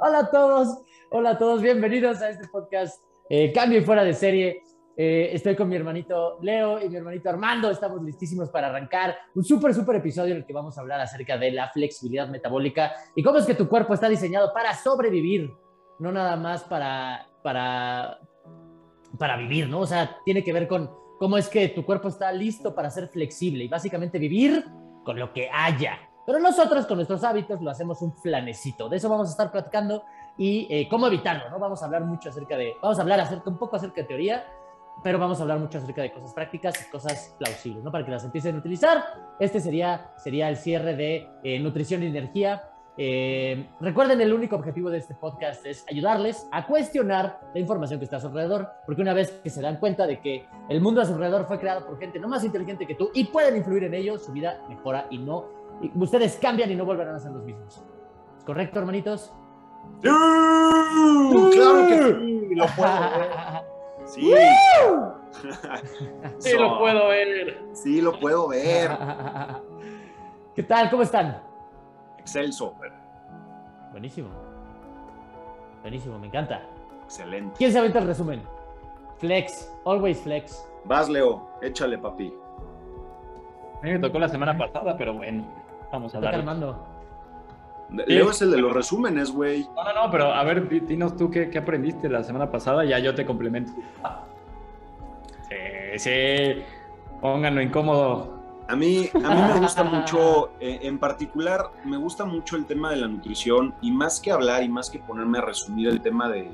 Hola a todos, hola a todos, bienvenidos a este podcast eh, Cambio y Fuera de Serie. Eh, estoy con mi hermanito Leo y mi hermanito Armando. Estamos listísimos para arrancar un súper, súper episodio en el que vamos a hablar acerca de la flexibilidad metabólica y cómo es que tu cuerpo está diseñado para sobrevivir, no nada más para, para, para vivir, ¿no? O sea, tiene que ver con cómo es que tu cuerpo está listo para ser flexible y básicamente vivir con lo que haya. Pero nosotros con nuestros hábitos lo hacemos un flanecito. De eso vamos a estar platicando y eh, cómo evitarlo, ¿no? Vamos a hablar mucho acerca de, vamos a hablar acerca, un poco acerca de teoría, pero vamos a hablar mucho acerca de cosas prácticas y cosas plausibles, ¿no? Para que las empiecen a utilizar. Este sería, sería el cierre de eh, nutrición y energía. Eh, recuerden, el único objetivo de este podcast es ayudarles a cuestionar la información que está a su alrededor, porque una vez que se dan cuenta de que el mundo a su alrededor fue creado por gente no más inteligente que tú y pueden influir en ello, su vida mejora y no ustedes cambian y no volverán a ser los mismos. ¿Correcto, hermanitos? ¡Sí! ¡Claro que sí! Lo puedo ver. Sí. sí, lo puedo ver. Sí, lo puedo ver. ¿Qué tal? ¿Cómo están? Excelso. Buenísimo. Buenísimo, me encanta. Excelente. ¿Quién se aventa el resumen? Flex, always flex. Vas, Leo, échale, papi. A mí me tocó la semana pasada, pero bueno. Vamos a dar. Leo es el de los resúmenes, güey. No, no, no, pero a ver, dinos tú qué, aprendiste la semana pasada, ya yo te complemento. Sí, sí, pónganlo incómodo. A mí, a mí me gusta mucho, eh, en particular, me gusta mucho el tema de la nutrición y más que hablar y más que ponerme a resumir el tema de,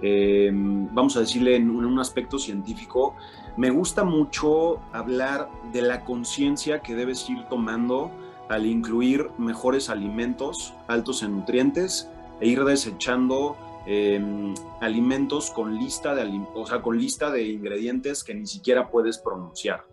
eh, vamos a decirle en un aspecto científico, me gusta mucho hablar de la conciencia que debes ir tomando al incluir mejores alimentos altos en nutrientes e ir desechando em, alimentos con lista, de, o sea, con lista de ingredientes que ni siquiera puedes pronunciar.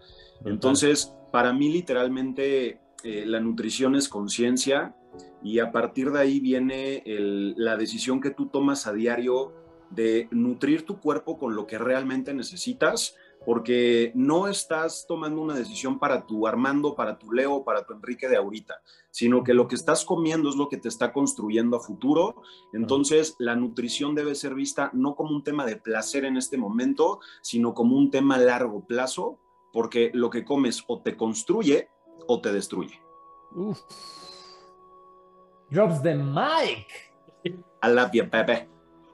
Entonces, para mí literalmente eh, la nutrición es conciencia y a partir de ahí viene la decisión que tú tomas a diario de nutrir tu cuerpo con lo que realmente necesitas porque no estás tomando una decisión para tu Armando, para tu Leo, para tu Enrique de ahorita, sino que lo que estás comiendo es lo que te está construyendo a futuro. Entonces, la nutrición debe ser vista no como un tema de placer en este momento, sino como un tema a largo plazo, porque lo que comes o te construye o te destruye. Uf. Drops the mic. I love you, Pepe.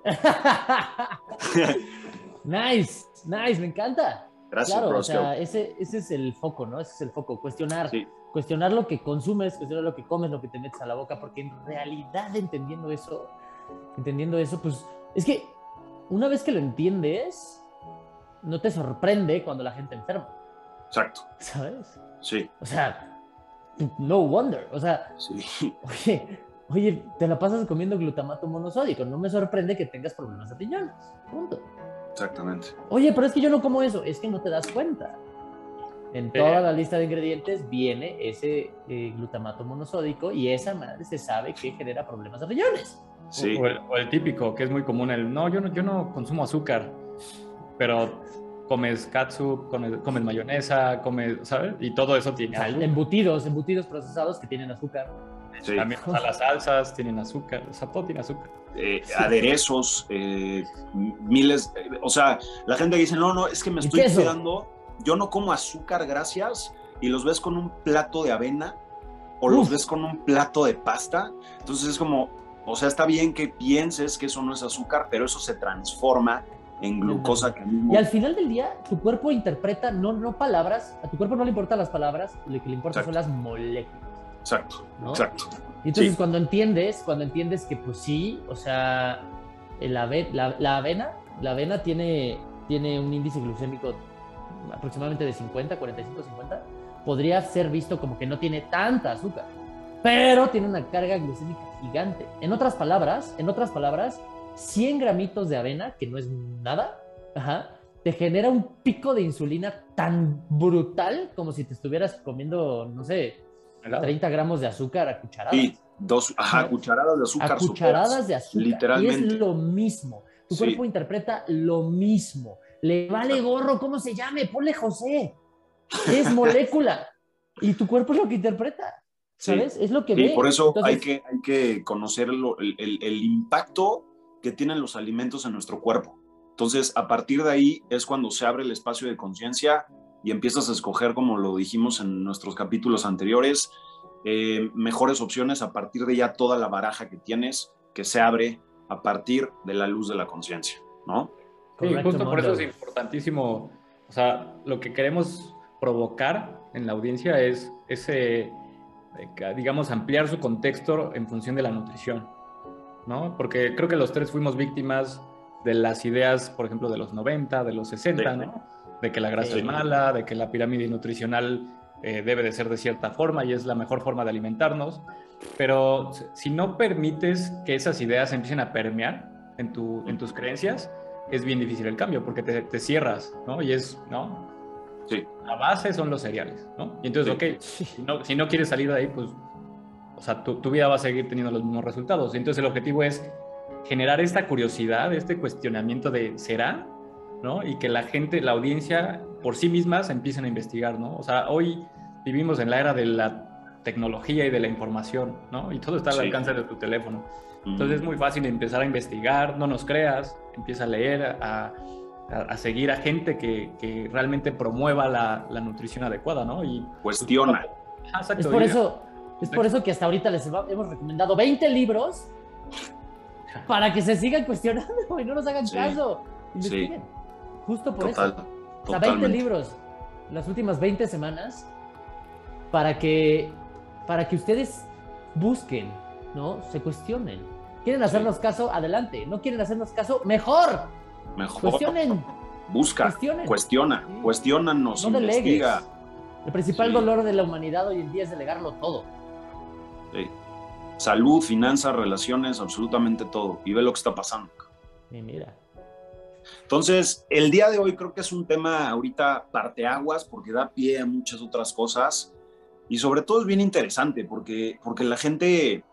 nice. Nice, me encanta. Gracias, claro, o sea, ese, ese es el foco, ¿no? Ese es el foco, cuestionar. Cuestionar lo que consumes, cuestionar lo que comes, lo que te metes a la boca, porque en realidad entendiendo eso, entendiendo eso, pues es que una vez que lo entiendes, no te sorprende cuando la gente enferma. Exacto. ¿Sabes? Sí. O sea, no wonder. O sea, sí. oye, oye, te la pasas comiendo glutamato monosódico. No me sorprende que tengas problemas de riñones. Punto. Exactamente. Oye, pero es que yo no como eso, es que no te das cuenta. En toda la lista de ingredientes viene ese eh, glutamato monosódico y esa madre se sabe que genera problemas de riñones. Sí. O, el, típico, que es muy común, el no, yo no, yo no consumo azúcar, pero comes katsu, comes, mayonesa, comes, ¿sabes? Y todo eso tiene Embutidos, embutidos procesados que tienen azúcar. También las salsas tienen azúcar, o sea, todo tiene azúcar. Eh, aderezos, eh, miles, o sea, la gente dice, no, no, es que me estoy cuidando, yo no como azúcar, gracias, y los ves con un plato de avena o los ves con un plato de pasta, entonces es como, o sea, está bien que pienses que eso no es azúcar, pero eso se transforma en glucosa que Y al final del día, tu cuerpo interpreta no, no palabras, a tu cuerpo no le importan las palabras, lo que le importa son las moléculas. Exacto, exacto. Y entonces cuando entiendes, cuando entiendes que pues sí, o sea, la, la, avena, la avena tiene, tiene un índice glucémico aproximadamente de 50, 45, 50, podría ser visto como que no tiene tanta azúcar, pero tiene una carga glucémica gigante. En otras palabras, en otras palabras, 100 gramitos de avena, que no es nada, te genera un pico de insulina tan brutal como si te estuvieras comiendo, no sé, 30 gramos de azúcar a cucharadas. Sí, dos, ajá, cucharadas de azúcar. A cucharadas de azúcar. Literalmente. Y es lo mismo. Tu cuerpo interpreta lo mismo. Le vale gorro, ¿cómo se llame? Ponle José. Es molécula. y tu cuerpo es lo que interpreta. ¿Sabes? Es lo que ve. Y por eso hay, que, hay que conocer el, el, impacto que tienen los alimentos en nuestro cuerpo. Entonces, a partir de ahí es cuando se abre el espacio de conciencia y empiezas a escoger, como lo dijimos en nuestros capítulos anteriores, eh, mejores opciones a partir de ya toda la baraja que tienes, que se abre a partir de la luz de la conciencia, ¿no? Sí, justo por eso es importantísimo, o sea, lo que queremos provocar en la audiencia es ese, eh, digamos, ampliar su contexto en función de la nutrición, ¿no? Porque creo que los tres fuimos víctimas de las ideas, por ejemplo, de los 90, de los 60, ¿no? De que la grasa es mala, de que la pirámide nutricional eh, debe de ser de cierta forma y es la mejor forma de alimentarnos. Pero si no permites que esas ideas empiecen a permear en, tu, en tus creencias, es bien difícil el cambio porque te, te cierras, ¿no? Y es, ¿no? Sí. La base son los cereales, ¿no? Y entonces, ok, si no, si no quieres salir de ahí, pues, o sea, tu, tu vida va a seguir teniendo los mismos resultados. Y entonces el objetivo es generar esta curiosidad, este cuestionamiento de ¿será? ¿No? Y que la gente, la audiencia por sí mismas empiecen a investigar, ¿no? O sea, hoy vivimos en la era de la tecnología y de la información, ¿no? Y todo está al alcance de tu teléfono. Entonces es muy fácil empezar a investigar, no nos creas, empieza a leer, a, a, seguir a gente que, que realmente promueva la, la, nutrición adecuada, ¿no? Y cuestiona. es por eso, es por eso que hasta ahorita les hemos recomendado 20 libros para que se sigan cuestionando y no nos hagan caso. Investiguen. Justo por eso. O sea, 20 libros las últimas 20 semanas para que, para que ustedes busquen, ¿no? Se cuestionen. ¿Quieren hacernos caso? Adelante. ¿No quieren hacernos caso? Mejor. Mejor. Cuestionen. Busca. Cuestionen. Cuestiona. Sí. Cuestiónanos. No investiga. El principal dolor de la humanidad hoy en día es delegarlo todo. Sí salud, finanzas, relaciones, absolutamente todo. Y ve lo que está pasando. Y mira. Entonces, el día de hoy creo que es un tema ahorita parteaguas porque da pie a muchas otras cosas y sobre todo es bien interesante porque, porque la gente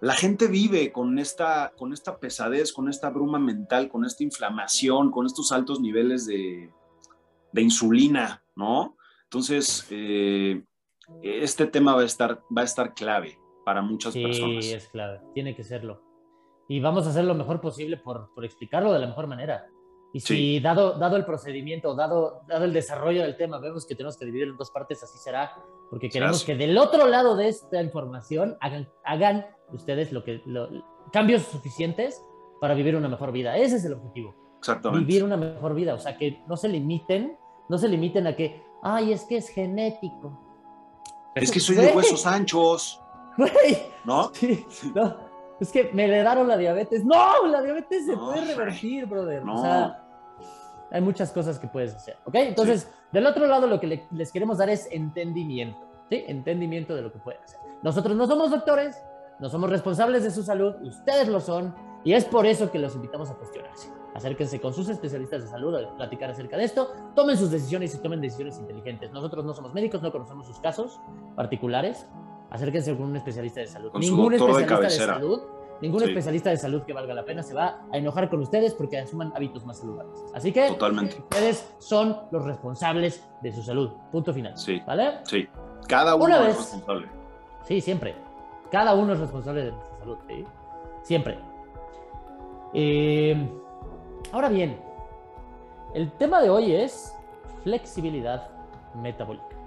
la gente vive con esta, con esta pesadez, con esta bruma mental, con esta inflamación, con estos altos niveles de, de insulina, ¿no? Entonces, eh, este tema va a estar, va a estar clave para muchas personas. Sí, es clave, tiene que serlo. Y vamos a hacer lo mejor posible por, por explicarlo de la mejor manera. Y si dado, dado el procedimiento, dado, dado el desarrollo del tema, vemos que tenemos que dividir en dos partes, así será, porque queremos que del otro lado de esta información hagan, hagan ustedes lo que, cambios suficientes para vivir una mejor vida. Ese es el objetivo. Exactamente. Vivir una mejor vida, o sea, que no se limiten, no se limiten a que, ay, es que es genético. Es que soy de huesos anchos. ¿No? Sí, no. Es que me heredaron la diabetes. No, la diabetes se puede revertir, brother. O sea, hay muchas cosas que puedes hacer. ¿Ok? Entonces, del otro lado, lo que les queremos dar es entendimiento. ¿Sí? Entendimiento de lo que pueden hacer. Nosotros no somos doctores, no somos responsables de su salud, ustedes lo son, y es por eso que los invitamos a cuestionarse. Acérquense con sus especialistas de salud a platicar acerca de esto, tomen sus decisiones y tomen decisiones inteligentes. Nosotros no somos médicos, no conocemos sus casos particulares, acérquense con un especialista de salud. ningún especialista de, salud, ningún especialista de salud que valga la pena se va a enojar con ustedes porque asuman hábitos más saludables. Así que ustedes son los responsables de su salud. Punto final. Sí. ¿Vale? Sí. Cada uno es responsable. Sí, siempre. Cada uno es responsable de nuestra salud. ¿sí? Siempre. Eh, ahora bien, el tema de hoy es flexibilidad metabólica.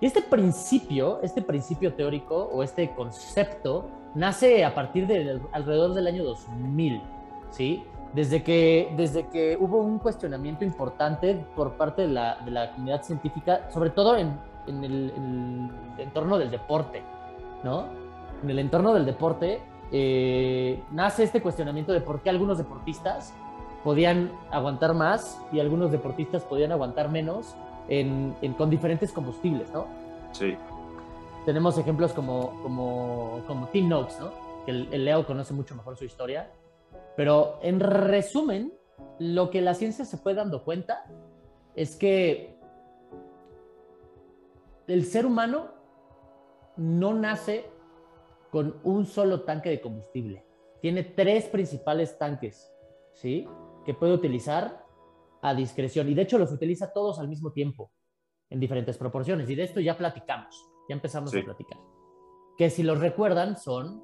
Y este principio, este principio teórico o este concepto nace a partir de alrededor del año 2000, ¿sí? Desde que, desde que hubo un cuestionamiento importante por parte de la, de la comunidad científica, sobre todo en, en, el, en, el, entorno del deporte, ¿no? En el entorno del deporte eh, nace este cuestionamiento de por qué algunos deportistas podían aguantar más y algunos deportistas podían aguantar menos en, con diferentes combustibles, ¿no? Sí. Tenemos ejemplos como, como, como Tim Noakes, ¿no? Que el, Leo conoce mucho mejor su historia. Pero en resumen, lo que la ciencia se fue dando cuenta es que el ser humano no nace con un solo tanque de combustible. Tiene tres principales tanques, ¿sí? Que puede utilizar a discreción. Y de hecho los utiliza todos al mismo tiempo, en diferentes proporciones. Y de esto ya platicamos. Ya empezamos a platicar. Que si los recuerdan son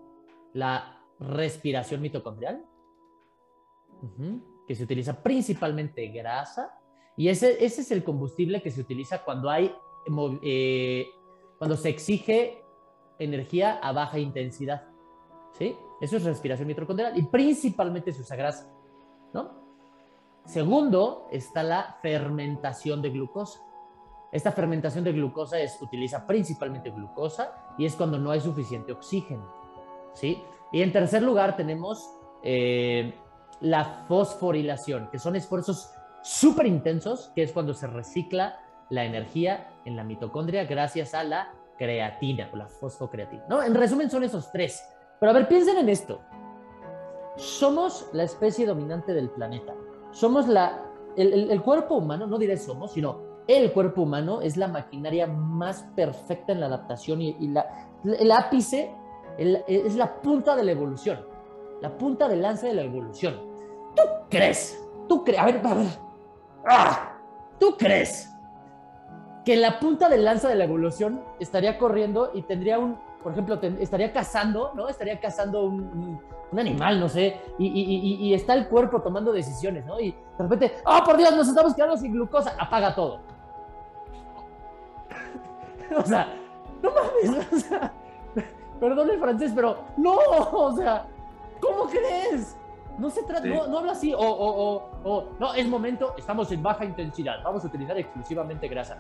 la respiración mitocondrial, que se utiliza principalmente grasa, y ese, ese es el combustible que se utiliza cuando hay, eh, cuando se exige energía a baja intensidad. ¿Sí? Eso es respiración mitocondrial y principalmente se usa grasa, ¿no? Segundo, está la fermentación de glucosa. Esta fermentación de glucosa es, utiliza principalmente glucosa y es cuando no hay suficiente oxígeno. ¿sí? Y en tercer lugar tenemos eh, la fosforilación, que son esfuerzos súper intensos, que es cuando se recicla la energía en la mitocondria gracias a la creatina o la fosfocreatina. ¿no? En resumen son esos tres. Pero a ver, piensen en esto. Somos la especie dominante del planeta. Somos la... El, cuerpo humano, no diré somos, sino el cuerpo humano es la maquinaria más perfecta en la adaptación y, la, el ápice es la punta de la evolución. La punta de lanza de la evolución. ¿Tú crees? ¿Tú crees? A ver, a ver. ¡Ah! ¿Tú crees que la punta de lanza de la evolución estaría corriendo y tendría un, por ejemplo, estaría cazando, ¿no? Estaría cazando un, animal, no sé, y, está el cuerpo tomando decisiones, ¿no? Y de repente, ¡oh, por Dios, nos estamos quedando sin glucosa! Apaga todo. o sea, no mames, o sea, perdón el francés, pero no, o sea, ¿cómo crees? No se trata, no, habla así, o, o, o, no, es momento, estamos en baja intensidad, vamos a utilizar exclusivamente grasa.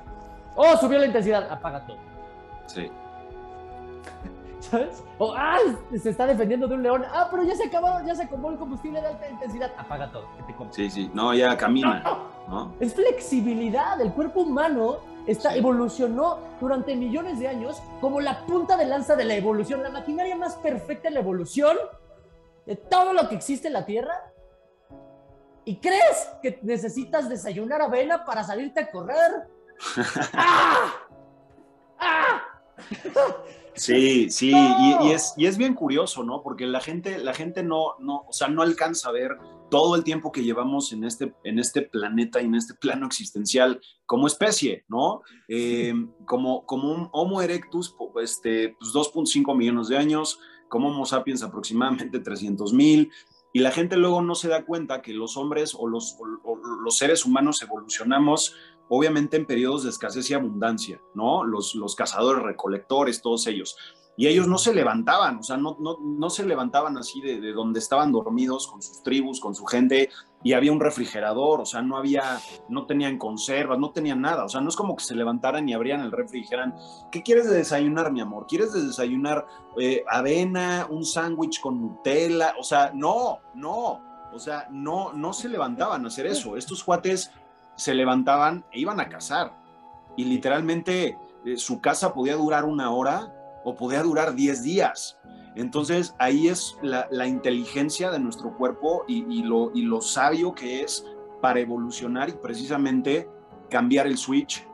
Oh, subió la intensidad, apaga todo. Sí. ¿Sabes? O, ah, se está defendiendo de un león. Ah, pero ya se acabó, ya se acabó el combustible de alta intensidad. Apaga todo, que te Sí, sí, no, ya camina. Es flexibilidad. El cuerpo humano está, evolucionó durante millones de años como la punta de lanza de la evolución, la maquinaria más perfecta de la evolución de todo lo que existe en la Tierra? ¿Y crees que necesitas desayunar avena para salirte a correr? ¡Ah! ¡Ah! Sí, sí, y, es, y es bien curioso, ¿no? Porque la gente, la gente no, no, o sea, no alcanza a ver todo el tiempo que llevamos en este, en este planeta y en este plano existencial como especie, ¿no? Eh, como, como un Homo erectus, este, pues 2.5 millones de años, como Homo sapiens aproximadamente 300 mil, y la gente luego no se da cuenta que los hombres o los, los seres humanos evolucionamos obviamente en periodos de escasez y abundancia, ¿no? Los, los cazadores, recolectores, todos ellos. Y ellos no se levantaban, o sea, no, no, no se levantaban así de, de, donde estaban dormidos con sus tribus, con su gente, y había un refrigerador, o sea, no había, no tenían conservas, no tenían nada, o sea, no es como que se levantaran y abrían el refri y dijeran, ¿qué quieres de desayunar, mi amor? ¿Quieres de desayunar eh, avena, un sándwich con Nutella? O sea, no, no, o sea, no, no se levantaban a hacer eso. Estos cuates se levantaban e iban a cazar, y literalmente eh, su casa podía durar una hora o podía durar 10 días. Entonces ahí es la, inteligencia de nuestro cuerpo y, lo, y lo sabio que es para evolucionar y precisamente cambiar el switch.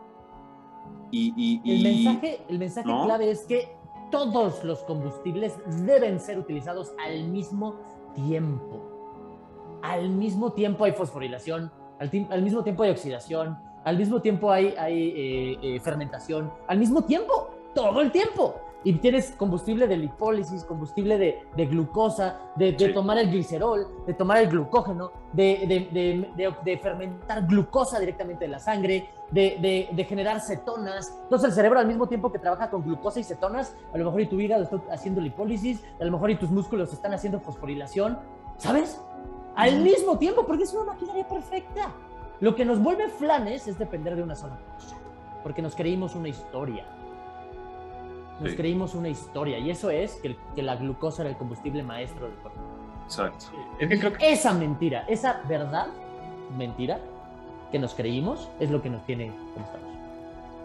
Y, el mensaje, el mensaje clave es que todos los combustibles deben ser utilizados al mismo tiempo. Al mismo tiempo hay fosforilación, al, mismo tiempo hay oxidación, al mismo tiempo hay, hay eh, eh, fermentación, al mismo tiempo, todo el tiempo y tienes combustible de lipólisis, combustible de, de glucosa, de, de tomar el glicerol, de tomar el glucógeno, de, de, fermentar glucosa directamente en la sangre, de, generar cetonas. Entonces el cerebro al mismo tiempo que trabaja con glucosa y cetonas, a lo mejor y tu hígado está haciendo lipólisis, a lo mejor y tus músculos están haciendo fosforilación, ¿sabes? Al mismo tiempo, porque es una maquinaria perfecta. Lo que nos vuelve flanes es depender de una sola cosa, porque nos creímos una historia nos creímos una historia y eso es que, que, la glucosa era el combustible maestro del cuerpo. Exacto. Es que creo que... Esa mentira, esa verdad, mentira, que nos creímos es lo que nos tiene como estamos.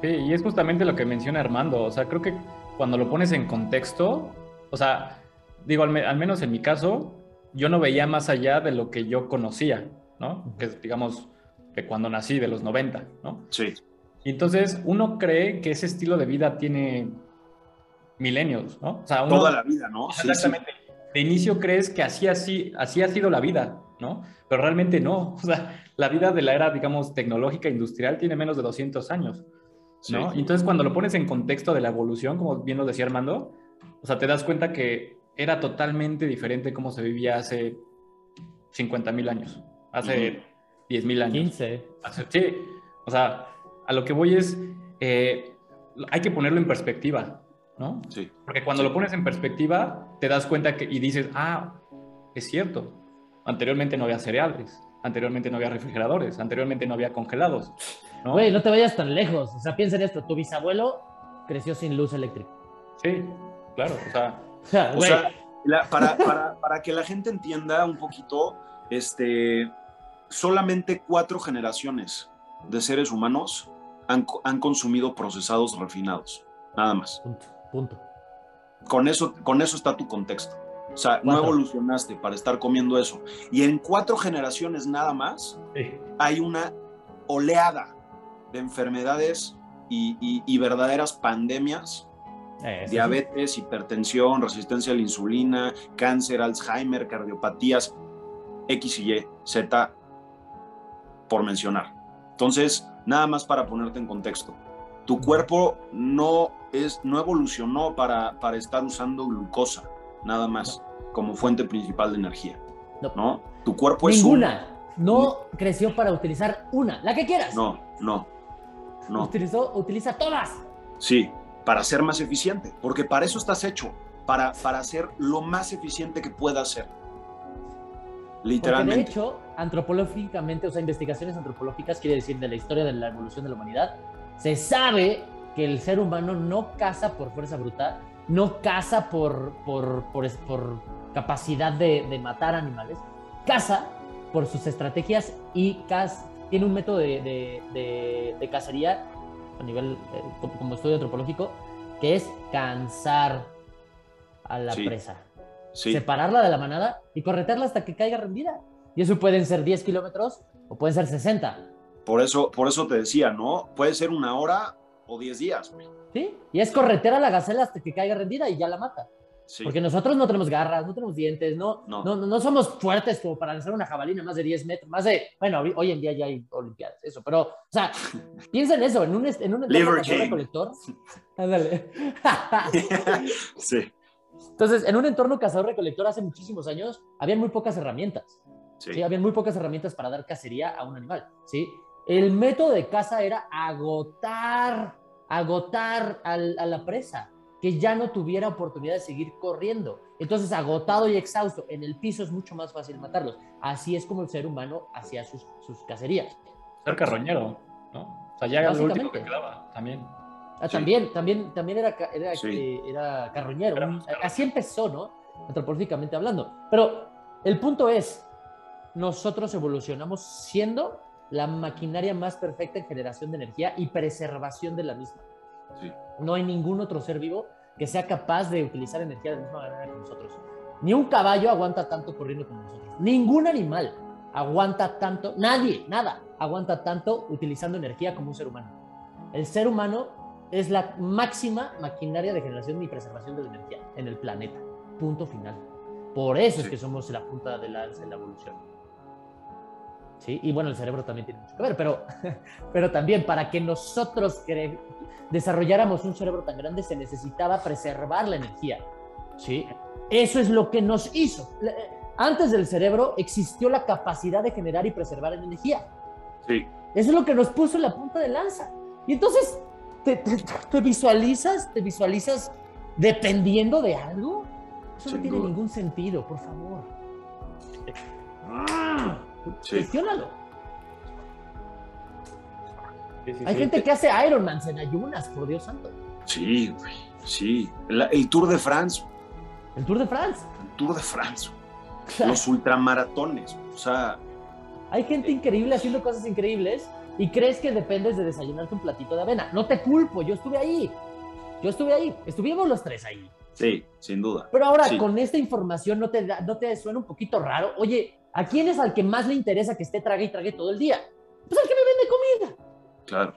Sí, y es justamente lo que menciona Armando. O sea, creo que cuando lo pones en contexto, o sea, digo, al, al menos en mi caso, yo no veía más allá de lo que yo conocía, ¿no? Que es, digamos, de cuando nací, de los 90, ¿no? Sí. Y entonces uno cree que ese estilo de vida tiene milenios, ¿no? O sea, Toda la vida, ¿no? Exactamente. De inicio crees que así, así, así ha sido la vida, ¿no? Pero realmente no. O sea, la vida de la era, digamos, tecnológica industrial tiene menos de 200 años. ¿no? entonces cuando lo pones en contexto de la evolución, como bien lo decía Armando, o sea, te das cuenta que era totalmente diferente cómo se vivía hace 50 mil años, hace 10 mil años. 15. sí, o sea, a lo que voy es, eh, hay que ponerlo en perspectiva, ¿no? Sí. Porque cuando lo pones en perspectiva, te das cuenta que, y dices, ah, es cierto, anteriormente no había cereales, anteriormente no había refrigeradores, anteriormente no había congelados. ¿no? Güey, no te vayas tan lejos. O sea, piensa en esto. Tu bisabuelo creció sin luz eléctrica. Sí, claro. O sea, o sea, para, para, para, que la gente entienda un poquito, este, solamente cuatro generaciones de seres humanos han, han consumido procesados refinados. Nada más. Punto. Punto. Con eso, con eso está tu contexto. O sea, no evolucionaste para estar comiendo eso. Y en cuatro generaciones nada más hay una oleada de enfermedades y, verdaderas pandemias. Diabetes, hipertensión, resistencia a la insulina, cáncer, Alzheimer, cardiopatías, X y Y, Z, por mencionar. Entonces, nada más para ponerte en contexto. Tu cuerpo no, es, no evolucionó para, para estar usando glucosa nada más, como fuente principal de energía. No. Tu cuerpo es Ninguna. No creció para utilizar una, la que quieras. No, no, no. Utilizó, utiliza todas. Sí, para ser más eficiente, porque para eso estás hecho, para, para ser lo más eficiente que pueda ser. Literalmente. de hecho, antropológicamente, o sea, investigaciones antropológicas, quiere decir de la historia de la evolución de la humanidad, se sabe que el ser humano no caza por fuerza bruta, no caza por, por, capacidad de, matar animales, caza por sus estrategias y tiene un método de, cacería a nivel, eh, como, estudio antropológico, que es cansar a la presa. Separarla de la manada y corretearla hasta que caiga rendida. Y eso pueden ser 10 kilómetros o pueden ser 60. Por eso, por eso te decía, ¿no? Puede ser una hora o 10 días, ¿Sí? Y es corretear a la gacela hasta que caiga rendida y ya la mata. Porque nosotros no tenemos garras, no tenemos dientes, no, no. no, somos fuertes como para lanzar una jabalina más de 10 metros, más de, bueno, hoy en día ya hay olimpiadas, eso, pero, o sea, piensa en eso, en un, en un entorno cazador-recolector. Ándale. sí. Entonces, en un entorno cazador-recolector hace muchísimos años, habían muy pocas herramientas. Sí. ¿sí? Habían muy pocas herramientas para dar cacería a un animal, ¿sí? El método de caza era agotar agotar a la presa, que ya no tuviera oportunidad de seguir corriendo. Entonces, agotado y exhausto en el piso es mucho más fácil matarlos. Así es como el ser humano hacía sus, sus cacerías. Ser carroñero, ¿no? O sea, ya era lo último que quedaba también. Ah, también, también, también era, era, eh, era carroñero. así empezó, ¿no? Antropológicamente hablando. Pero el punto es, nosotros evolucionamos siendo la maquinaria más perfecta en generación de energía y preservación de la misma. No hay ningún otro ser vivo que sea capaz de utilizar energía de la misma manera que nosotros. Ni un caballo aguanta tanto corriendo como nosotros. Ningún animal aguanta tanto, nadie, nada, aguanta tanto utilizando energía como un ser humano. El ser humano es la máxima maquinaria de generación y preservación de la energía en el planeta. Punto final. Por eso es que somos la punta de la, de la evolución. ¿Sí? Y bueno, el cerebro también tiene mucho que ver, pero, pero también para que nosotros desarrolláramos un cerebro tan grande se necesitaba preservar la energía, ¿sí? Eso es lo que nos hizo. Antes del cerebro existió la capacidad de generar y preservar energía. Sí. Eso es lo que nos puso en la punta de lanza. Y entonces, ¿te, visualizas? ¿Te visualizas dependiendo de algo? Eso no tiene ningún sentido, por favor. ¡Ah! Hay gente que hace Ironman en ayunas, por Dios santo. Sí, güey. Sí. el Tour de France. El Tour de France. El Tour de France. Los ultramaratones. O sea. Hay gente eh, increíble haciendo cosas increíbles y crees que dependes de desayunarte un platito de avena. No te culpo, yo estuve ahí. Yo estuve ahí. Estuvimos los tres ahí. Sí, sin duda. Pero ahora, con esta información, ¿no te, ¿no te suena un poquito raro? Oye, ¿A quién es al que más le interesa que esté trague y trague todo el día? Pues al que me vende comida. Claro,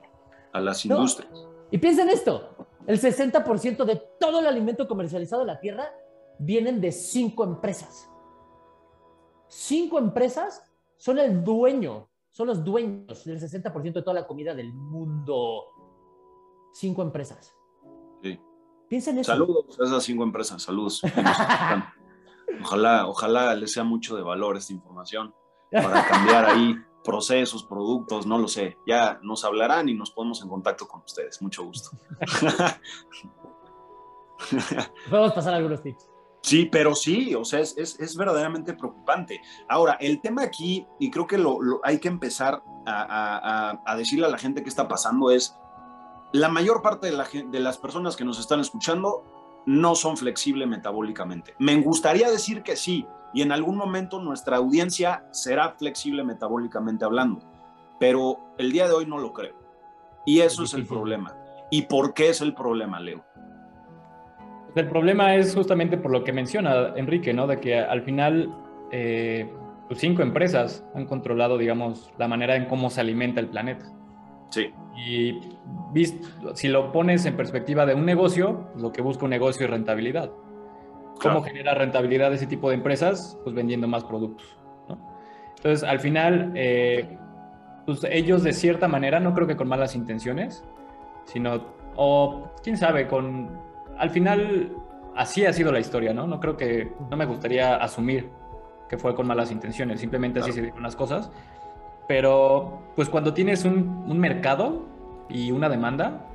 a las industrias. Y piensen esto, el 60% de todo el alimento comercializado en la Tierra vienen de cinco empresas. Cinco empresas son el dueño, son los dueños del 60% de toda la comida del mundo. cinco empresas. Sí. Piensa en eso. Saludos a esas cinco empresas, saludos. ojalá, ojalá les sea mucho de valor esta información para cambiar ahí procesos, productos, no lo sé. Ya nos hablarán y nos ponemos en contacto con ustedes. Mucho gusto. Podemos pasar algunos tips. Sí, pero sí, o sea, es, es, verdaderamente preocupante. Ahora, el tema aquí, y creo que lo, hay que empezar a, a, decirle a la gente qué está pasando, es la mayor parte de, la, de las personas que nos están escuchando no son flexibles metabólicamente. Me gustaría decir que sí, y en algún momento nuestra audiencia será flexible metabólicamente hablando, pero el día de hoy no lo creo. Y eso es el problema. ¿Y por qué es el problema, Leo? El problema es justamente por lo que menciona Enrique, ¿no? De que al final eh, pues cinco empresas han controlado, digamos, la manera en cómo se alimenta el planeta. Sí. Y si lo pones en perspectiva de un negocio, lo que busca un negocio es rentabilidad. ¿Cómo genera rentabilidad ese tipo de empresas? Pues vendiendo más productos. ¿no? Entonces, al final, eh, pues ellos de cierta manera, no creo que con malas intenciones, sino, o quién sabe, con al final así ha sido la historia, ¿no? No creo que, no me gustaría asumir que fue con malas intenciones, simplemente así se dieron las cosas. Pero, pues cuando tienes un, mercado y una demanda,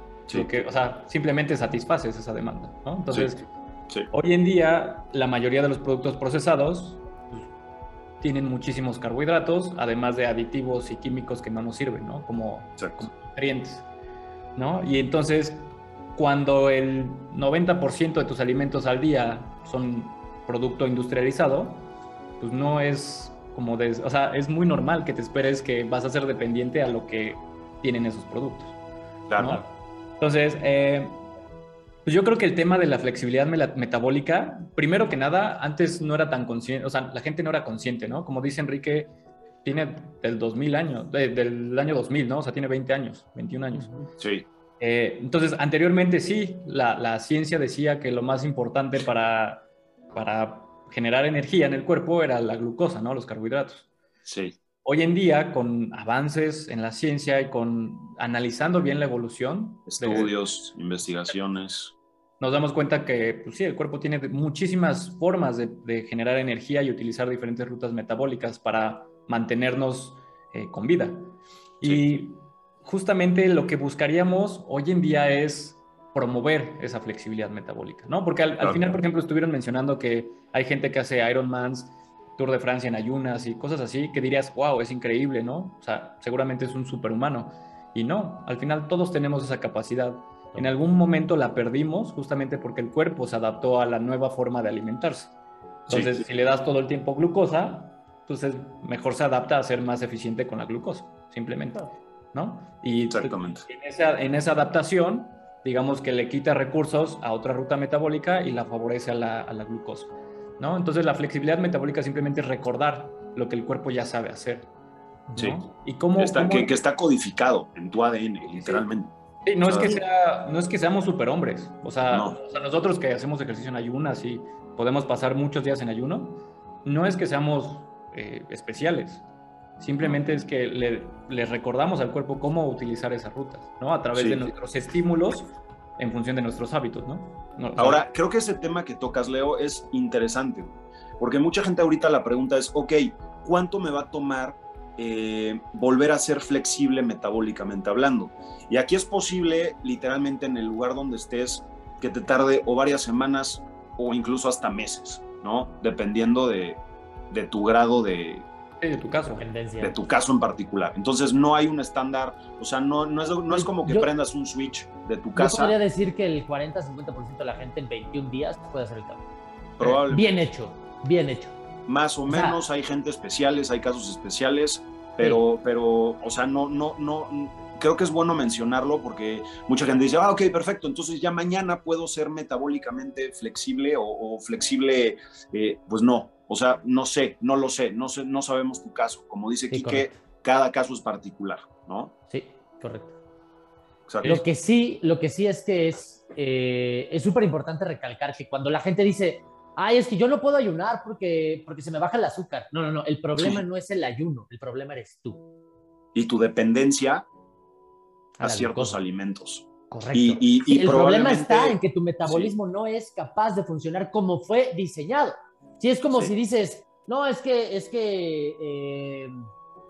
que, o sea, simplemente satisfaces esa demanda, ¿no? Entonces, hoy en día, la mayoría de los productos procesados tienen muchísimos carbohidratos, además de aditivos y químicos que no nos sirven, ¿no? Como, como nutrientes, ¿no? Y entonces, cuando el 90% de tus alimentos al día son producto industrializado, pues no es como de, o sea, es muy normal que te esperes que vas a ser dependiente a lo que tienen esos productos. Claro. Entonces, eh, pues yo creo que el tema de la flexibilidad metabólica, primero que nada, antes no era tan consciente, o sea, la gente no era consciente, ¿no? Como dice Enrique, tiene del 2000 años, del año 2000, ¿no? O sea, tiene 20 años, 21 años. Sí. Eh, entonces, anteriormente sí, la, ciencia decía que lo más importante para, para generar energía en el cuerpo era la glucosa, ¿no? Los carbohidratos. Sí. Hoy en día, con avances en la ciencia y con analizando bien la evolución. Estudios, investigaciones. Nos damos cuenta que, pues sí, el cuerpo tiene muchísimas formas de, generar energía y utilizar diferentes rutas metabólicas para mantenernos eh, con vida. Y justamente lo que buscaríamos hoy en día es promover esa flexibilidad metabólica, ¿no? Porque al, final, por ejemplo, estuvieron mencionando que hay gente que hace Ironmans, Tour de Francia en ayunas y cosas así, que dirías, wow, es increíble, ¿no? O sea, seguramente es un superhumano. Y no, al final todos tenemos esa capacidad. En algún momento la perdimos justamente porque el cuerpo se adaptó a la nueva forma de alimentarse. Entonces, si le das todo el tiempo glucosa, entonces pues mejor se adapta a ser más eficiente con la glucosa, simplemente. ¿no? Y Exactamente. En esa, en esa adaptación, digamos que le quita recursos a otra ruta metabólica y la favorece a la, a la glucosa, ¿no? Entonces la flexibilidad metabólica simplemente es recordar lo que el cuerpo ya sabe hacer. Sí. ¿Y cómo, está, Que, está codificado en tu ADN, literalmente. Sí, no, es que sea, no es que seamos superhombres. O sea, o sea, nosotros que hacemos ejercicio en ayunas y podemos pasar muchos días en ayuno, no es que seamos eh, especiales. Simplemente es que le, recordamos al cuerpo cómo utilizar esas rutas, ¿no? A través de nuestros estímulos en función de nuestros hábitos, ¿no? Ahora, creo que ese tema que tocas, Leo, es interesante, porque mucha gente ahorita la pregunta es, ok, ¿cuánto me va a tomar eh, volver a ser flexible metabólicamente hablando? Y aquí es posible, literalmente, en el lugar donde estés, que te tarde o varias semanas o incluso hasta meses, ¿no? Dependiendo de, de tu grado de, de tu caso. De tu caso en particular. Entonces no hay un estándar, o sea, no, no, es, no es como que prendas un switch de tu casa. Yo podría decir que el 40-50% de la gente en 21 días puede hacer el cambio. Probablemente. Bien hecho, bien hecho. Más o, menos, hay gente especiales, hay casos especiales, pero, pero, o sea, no, no, no, creo que es bueno mencionarlo porque mucha gente dice, ah, ok, perfecto, entonces ya mañana puedo ser metabólicamente flexible o, flexible, eh, pues no, o sea, no sé, no lo sé, no, sé, no sabemos tu caso. Como dice Quique, cada caso es particular, ¿no? Sí, correcto. Lo que sí, lo que sí es que es eh, es súper importante recalcar que cuando la gente dice, ay, es que yo no puedo ayunar porque, porque se me baja el azúcar. No, no, no, el problema no es el ayuno, el problema eres tú. Y tu dependencia a, ciertos alimentos. Correcto. Y, el problema está en que tu metabolismo no es capaz de funcionar como fue diseñado. Si es como si dices, no, es que, es que eh,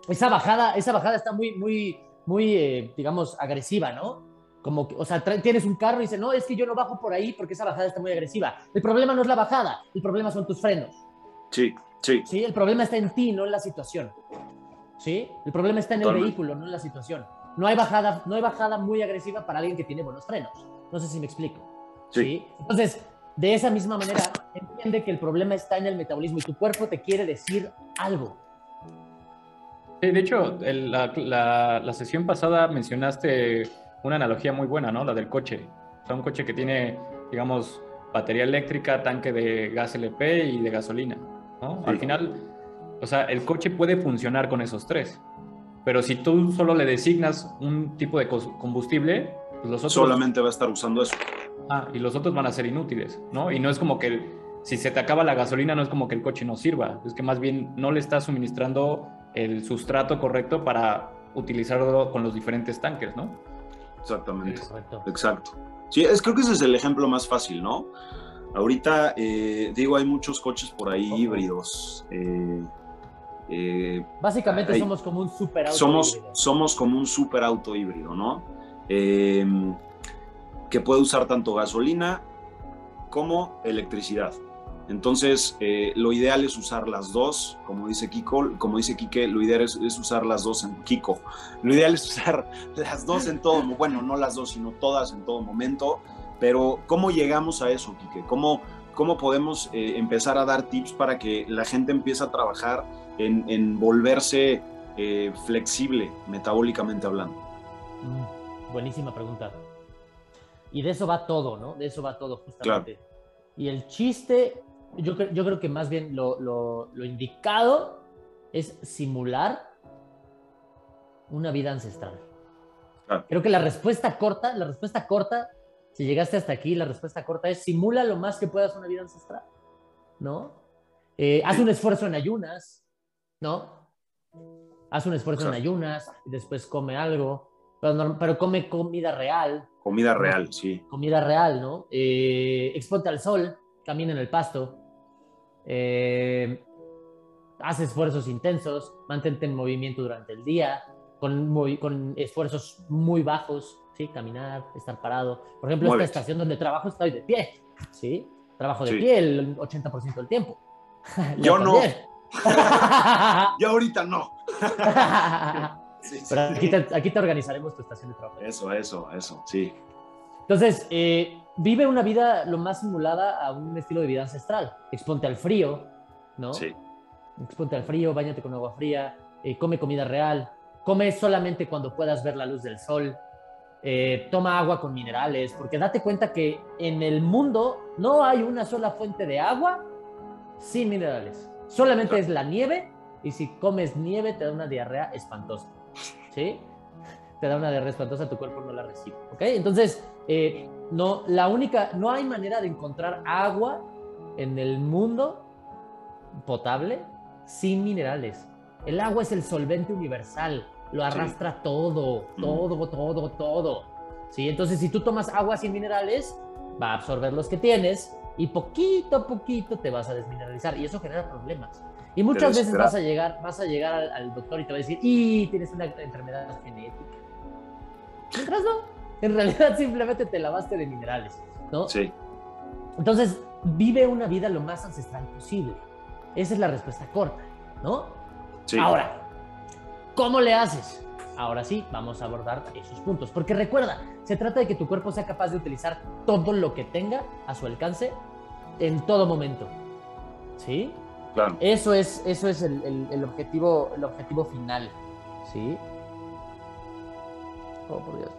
esa bajada, esa bajada está muy, muy, muy, eh, digamos, agresiva, ¿no? Como, o sea, tienes un carro y dices, no, es que yo no bajo por ahí porque esa bajada está muy agresiva. El problema no es la bajada, el problema son tus frenos. Sí, sí. Sí, el problema está en ti, no en la situación. ¿Sí? El problema está en el vehículo, no en la situación. No hay, bajada, no hay bajada muy agresiva para alguien que tiene buenos frenos. No sé si me explico. Sí. Entonces, de esa misma manera, entiende que el problema está en el metabolismo y tu cuerpo te quiere decir algo. de hecho, la, la, sesión pasada mencionaste una analogía muy buena, ¿no? La del coche. O sea, un coche que tiene, digamos, batería eléctrica, tanque de gas LP y de gasolina, ¿no? Al final, o sea, el coche puede funcionar con esos tres. Pero si tú solo le designas un tipo de combustible, pues los otros... Solamente va a estar usando eso. Ah, y los otros van a ser inútiles, ¿no? Y no es como que si se te acaba la gasolina, no es como que el coche no sirva. Es que más bien no le estás suministrando el sustrato correcto para utilizarlo con los diferentes tanques, ¿no? Exactamente. Exacto. Sí, es, creo que ese es el ejemplo más fácil, ¿no? Ahorita, eh, digo, hay muchos coches por ahí híbridos. Eh, eh, Básicamente somos como un super auto somos, híbrido. Somos como un super auto híbrido, ¿no? Que puede usar tanto gasolina como electricidad. Entonces, eh, lo ideal es usar las dos, como dice Kiko, como dice Kike, lo ideal es, usar las dos en Kiko. Lo ideal es usar las dos en todo, bueno, no las dos, sino todas en todo momento. Pero, ¿cómo llegamos a eso, Kike? ¿Cómo, cómo podemos eh, empezar a dar tips para que la gente empiece a trabajar en, volverse eh, flexible metabólicamente hablando? Mm, buenísima pregunta. Y de eso va todo, ¿no? De eso va todo, justamente. Y el chiste, yo, yo creo que más bien lo, lo, lo indicado es simular una vida ancestral. Creo que la respuesta corta, la respuesta corta, si llegaste hasta aquí, la respuesta corta es simula lo más que puedas una vida ancestral, ¿no? Eh, haz un esfuerzo en ayunas, ¿no? Haz un esfuerzo en ayunas, y después come algo, pero, come comida real. Comida real, sí. Comida real, ¿no? Eh, exponte al sol, camina en el pasto, eh, haz esfuerzos intensos, mantente en movimiento durante el día, con, con esfuerzos muy bajos, ¿sí? Caminar, estar parado. Por ejemplo, esta estación donde trabajo estoy de pie, ¿sí? Trabajo de pie el 80% del tiempo. Yo no. Yo ahorita no. Pero aquí te, organizaremos tu estación de trabajo. Eso, eso, eso, sí. Entonces, eh, vive una vida lo más simulada a un estilo de vida ancestral. Exponte al frío, ¿no? Sí. Exponte al frío, bañate con agua fría, eh, come comida real, come solamente cuando puedas ver la luz del sol, eh, toma agua con minerales, porque date cuenta que en el mundo no hay una sola fuente de agua sin minerales. Solamente es la nieve y si comes nieve te da una diarrea espantosa. ¿Sí? Te da una diarrea espantosa, tu cuerpo no la recibe. ¿Ok? Entonces, eh, no, la única, no hay manera de encontrar agua en el mundo potable sin minerales. El agua es el solvente universal, lo arrastra todo, todo, todo, todo. ¿Sí? Entonces, si tú tomas agua sin minerales, va a absorber los que tienes y poquito a poquito te vas a desmineralizar y eso genera problemas. Y muchas veces vas a llegar, vas a llegar al, doctor y te va a decir, y tienes una enfermedad genética. Mientras no, en realidad simplemente te lavaste de minerales, ¿no? Sí. Entonces, vive una vida lo más ancestral posible. Esa es la respuesta corta, ¿no? Sí. Ahora, ¿cómo le haces? Ahora sí, vamos a abordar esos puntos. Porque recuerda, se trata de que tu cuerpo sea capaz de utilizar todo lo que tenga a su alcance en todo momento. ¿Sí? Claro. Eso es, eso es el, objetivo, el objetivo final. ¿Sí? Oh, por Dios.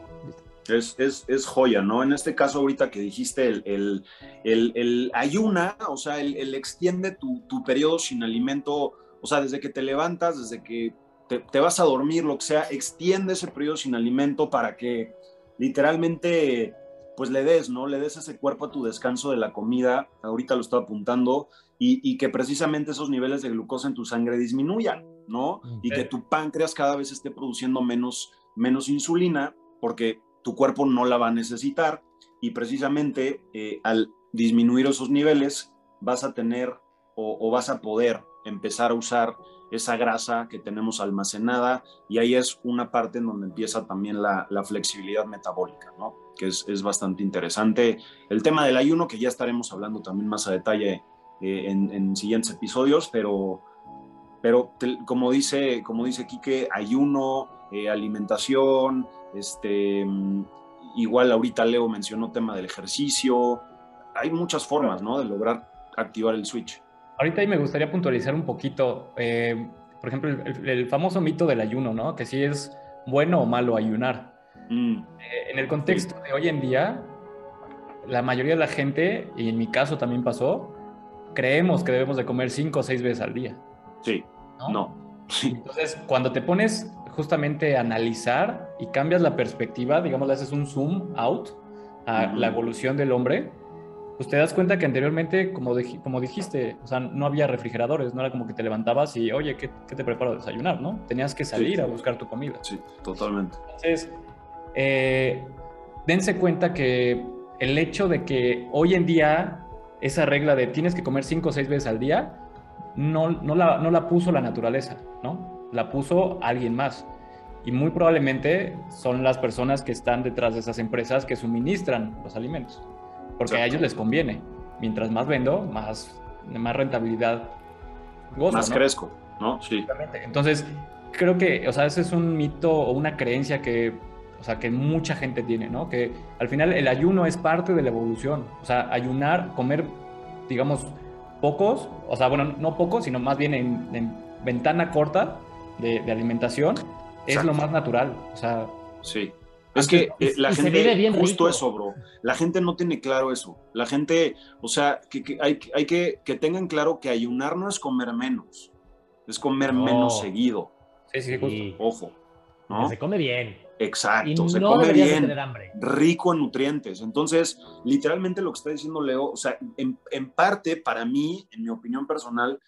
Es, es, joya, ¿no? En este caso, ahorita que dijiste el, el ayuna, o sea, el, extiende tu, tu, periodo sin alimento, o sea, desde que te levantas, desde que te, te, vas a dormir, lo que sea, extiende ese periodo sin alimento para que literalmente pues le des, ¿no? Le des ese cuerpo a tu descanso de la comida, ahorita lo estoy apuntando, y, que precisamente esos niveles de glucosa en tu sangre disminuyan, ¿no? Y que tu páncreas cada vez esté produciendo menos, menos insulina, porque tu cuerpo no la va a necesitar y precisamente eh, al disminuir esos niveles vas a tener o, vas a poder empezar a usar esa grasa que tenemos almacenada y ahí es una parte en donde empieza también la, flexibilidad metabólica, ¿no? Que es, es, bastante interesante. El tema del ayuno, que ya estaremos hablando también más a detalle eh, en, siguientes episodios, pero, pero como, dice, como dice Quique, ayuno, eh, alimentación, este, igual ahorita Leo mencionó tema del ejercicio, hay muchas formas, ¿no? De lograr activar el switch. Ahorita ahí me gustaría puntualizar un poquito, eh, por ejemplo, el, famoso mito del ayuno, ¿no? Que si es bueno o malo ayunar. Mm. Eh, en el contexto de hoy en día, la mayoría de la gente, y en mi caso también pasó, creemos que debemos de comer cinco o seis veces al día. Sí, no. Entonces, cuando te pones justamente a analizar y cambias la perspectiva, digamos, le haces un zoom out a la evolución del hombre, pues te das cuenta que anteriormente, como, como dijiste, o sea, no había refrigeradores, no era como que te levantabas y, oye, ¿qué, te preparo a desayunar? ¿no? Tenías que salir a buscar tu comida. Sí, totalmente. Entonces, eh, dense cuenta que el hecho de que hoy en día esa regla de tienes que comer cinco o seis veces al día, no, no, la, no la puso la naturaleza, ¿no? La puso alguien más. Y muy probablemente son las personas que están detrás de esas empresas que suministran los alimentos. Porque a ellos les conviene. Mientras más vendo, más, más rentabilidad gozo. Más crezco, ¿no? Sí. Entonces, creo que, o sea, ese es un mito o una creencia que, o sea, que mucha gente tiene, ¿no? Que al final el ayuno es parte de la evolución. O sea, ayunar, comer, digamos, pocos, o sea, bueno, no pocos, sino más bien en, ventana corta de, alimentación, es lo más natural. O sea, sí. Es que eh, la gente, justo eso, bro. La gente no tiene claro eso. La gente, o sea, que, hay, hay que que tengan claro que ayunar no es comer menos, es comer menos seguido. Sí, sí, justo. Ojo. ¿no? Se come bien. Exacto, se come bien, rico en nutrientes. Entonces, literalmente lo que está diciendo Leo, o sea, en, en parte, para mí, en mi opinión personal,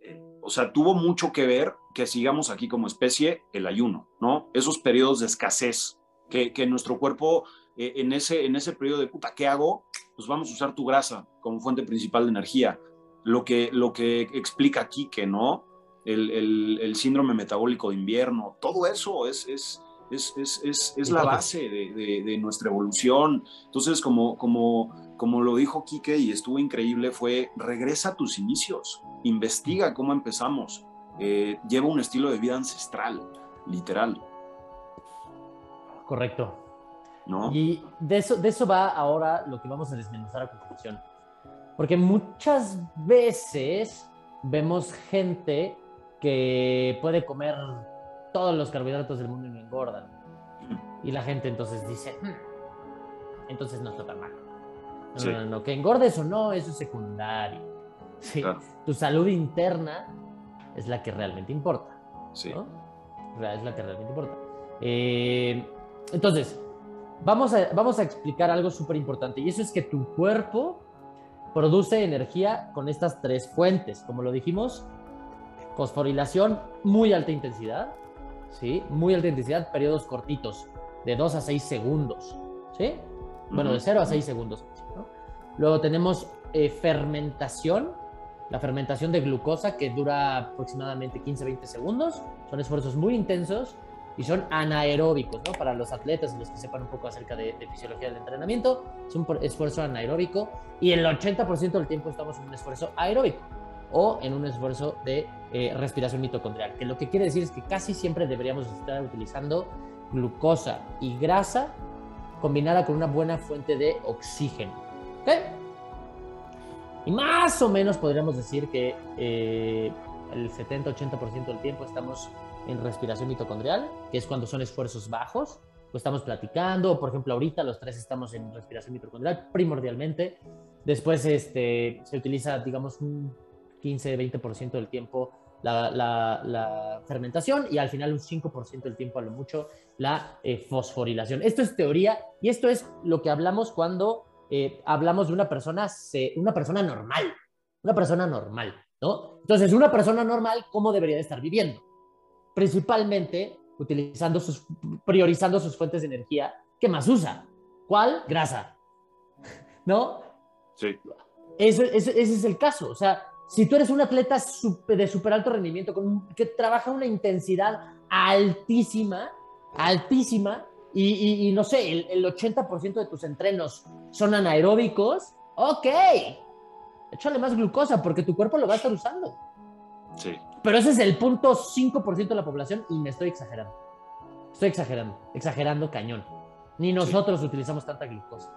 eh, o sea, tuvo mucho que ver que sigamos aquí como especie el ayuno, ¿no? Esos periodos de escasez, que, que nuestro cuerpo eh, en, ese, en ese periodo de puta, ¿qué hago? Pues vamos a usar tu grasa como fuente principal de energía. Lo que, lo que explica aquí que, ¿no? El, el, el síndrome metabólico de invierno, todo eso es, es es, es, es, es la base de, de, nuestra evolución. Entonces, como, como, como lo dijo Quique y estuvo increíble, fue regresa a tus inicios, investiga cómo empezamos, eh, lleva un estilo de vida ancestral, literal. Correcto. ¿No? Y de eso, de eso va ahora lo que vamos a desmenuzar a continuación. Porque muchas veces vemos gente que puede comer todos los carbohidratos del mundo y no engordan. Y la gente entonces dice, hmm, entonces no está tan mal. No, no, no, que engordes o no, eso es secundario. Sí. Tu salud interna es la que realmente importa. Sí. Es la que realmente importa. Eh, entonces, vamos a, vamos a explicar algo súper importante y eso es que tu cuerpo produce energía con estas tres fuentes. Como lo dijimos, fosforilación, muy alta intensidad, ¿sí? Muy alta intensidad, periodos cortitos, de 2 a 6 segundos, ¿sí? Bueno, de 0 a 6 segundos. Luego tenemos eh, fermentación, la fermentación de glucosa que dura aproximadamente 15-20 segundos. Son esfuerzos muy intensos y son anaeróbicos, ¿no? Para los atletas los que sepan un poco acerca de, de fisiología del entrenamiento, es un esfuerzo anaeróbico y el 80% del tiempo estamos en un esfuerzo aeróbico o en un esfuerzo de eh, respiración mitocondrial, que lo que quiere decir es que casi siempre deberíamos estar utilizando glucosa y grasa combinada con una buena fuente de oxígeno. Y más o menos podríamos decir que eh, el 70-80% del tiempo estamos en respiración mitocondrial, que es cuando son esfuerzos bajos, o estamos platicando, por ejemplo, ahorita los tres estamos en respiración mitocondrial primordialmente. Después este, se utiliza, digamos, un 15-20% del tiempo la, fermentación y al final un 5% del tiempo a lo mucho la eh, fosforilación. Esto es teoría y esto es lo que hablamos cuando eh, hablamos de una persona, una persona normal, una persona normal, ¿no? Entonces, una persona normal, ¿cómo debería de estar viviendo? Principalmente utilizando sus, priorizando sus fuentes de energía, ¿qué más usa? ¿Cuál? Grasa. ¿No? Sí. Ese, ese, es el caso. O sea, si tú eres un atleta de súper alto rendimiento, con, que trabaja una intensidad altísima, altísima, y, no sé, el, el 80% de tus entrenos son anaeróbicos, ok, échale más glucosa porque tu cuerpo lo va a estar usando. Sí. Pero ese es el punto 5% de la población y me estoy exagerando. Estoy exagerando, exagerando cañón. Ni nosotros utilizamos tanta glucosa.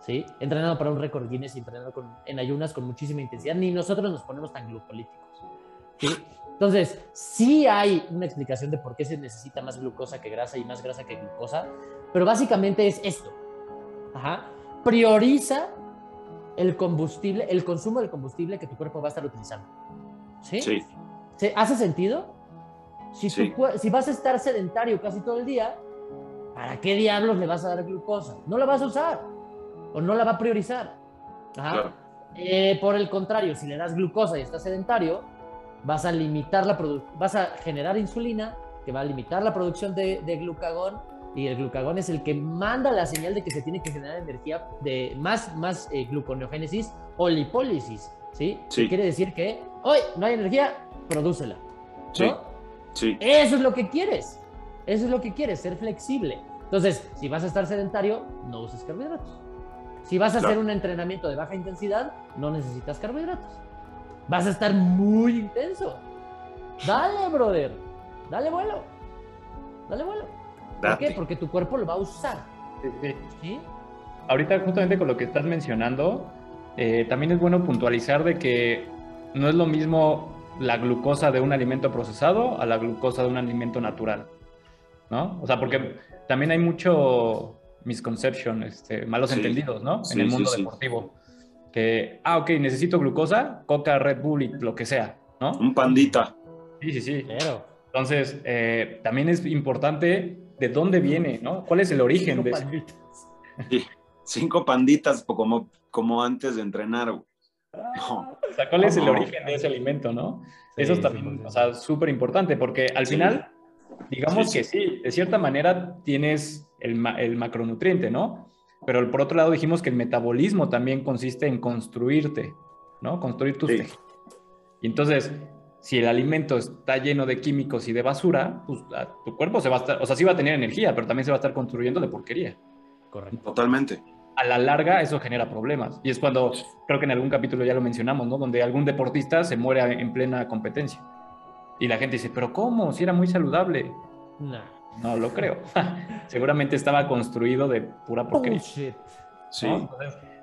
¿Sí? Entrenando para un récord Guinness y entrenando en ayunas con muchísima intensidad, ni nosotros nos ponemos tan glucolíticos. ¿sí? Entonces, sí hay una explicación de por qué se necesita más glucosa que grasa y más grasa que glucosa, pero básicamente es esto. Ajá. Prioriza el combustible, el consumo del combustible que tu cuerpo va a estar utilizando. ¿Sí? Sí. ¿Hace sentido? Si, si vas a estar sedentario casi todo el día, ¿para qué diablos le vas a dar glucosa? No la vas a usar o no la va a priorizar. Eh, por el contrario, si le das glucosa y estás sedentario, vas a limitar la vas a generar insulina que va a limitar la producción de, glucagón y el glucagón es el que manda la señal de que se tiene que generar energía de más, más eh, gluconeogénesis o lipólisis, ¿sí? sí. Quiere decir que hoy no hay energía, prodúcela. Sí. Sí. Eso es lo que quieres. Eso es lo que quieres, ser flexible. Entonces, si vas a estar sedentario, no uses carbohidratos. Si vas a hacer un entrenamiento de baja intensidad, no necesitas carbohidratos. Vas a estar muy intenso. Dale, brother. Dale vuelo. Dale vuelo. ¿Por qué? Porque tu cuerpo lo va a usar. Sí, Ahorita, justamente con lo que estás mencionando, eh, también es bueno puntualizar de que no es lo mismo la glucosa de un alimento procesado a la glucosa de un alimento natural, ¿no? O sea, porque también hay mucho misconception, este, malos entendidos, ¿no? en el mundo deportivo. Que, ah, ok, necesito glucosa, coca, Red Bull y lo que sea, ¿no? Un pandita. Sí, sí, sí. Entonces, eh, también es importante de dónde viene, ¿no? ¿Cuál es el origen de eso? Sí, cinco panditas como, como antes de entrenar, o sea, ¿cuál es el origen de ese alimento, no? Eso es también, o sea, súper importante, porque al final, digamos que sí, de cierta manera tienes el, el, macronutriente, ¿no? Pero por otro lado dijimos que el metabolismo también consiste en construirte, ¿no? Construir tus tejidos. Y entonces, si el alimento está lleno de químicos y de basura, pues tu cuerpo se va a estar, o sea, sí va a tener energía, pero también se va a estar construyendo de porquería. Correcto. Totalmente a la larga eso genera problemas. Y es cuando, creo que en algún capítulo ya lo mencionamos, ¿no? Donde algún deportista se muere en plena competencia. Y la gente dice, pero ¿cómo? Si era muy saludable. No. No lo creo. Seguramente estaba construido de pura porquería. Sí.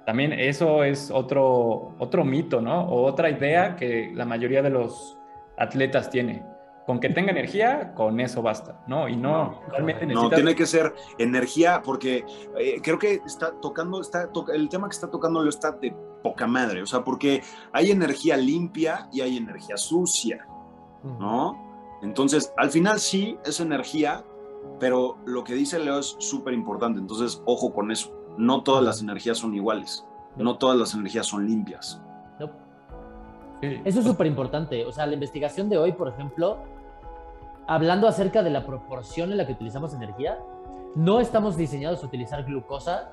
también eso es otro, otro mito, ¿no? O otra idea que la mayoría de los atletas tiene con que tenga energía, con eso basta, ¿no? Y no, realmente. No, tiene que ser energía, porque eh, creo que está tocando, está el tema que está tocando lo está de poca madre, o sea, porque hay energía limpia y hay energía sucia, ¿no? Entonces, al final sí es energía, pero lo que dice Leo es súper importante, entonces, ojo con eso, no todas las energías son iguales, no todas las energías son limpias. Eso es súper importante. O sea, la investigación de hoy, por ejemplo, hablando acerca de la proporción en la que utilizamos energía, no estamos diseñados a utilizar glucosa.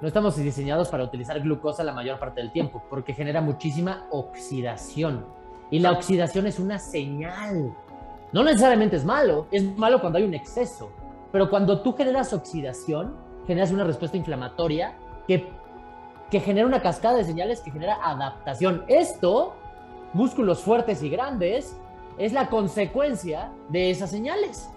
No estamos diseñados para utilizar glucosa la mayor parte del tiempo, porque genera muchísima oxidación. Y la oxidación es una señal. No necesariamente es malo, es malo cuando hay un exceso. Pero cuando tú generas oxidación, generas una respuesta inflamatoria que, que genera una cascada de señales que genera adaptación. Esto, músculos fuertes y grandes, es la consecuencia de esas señales.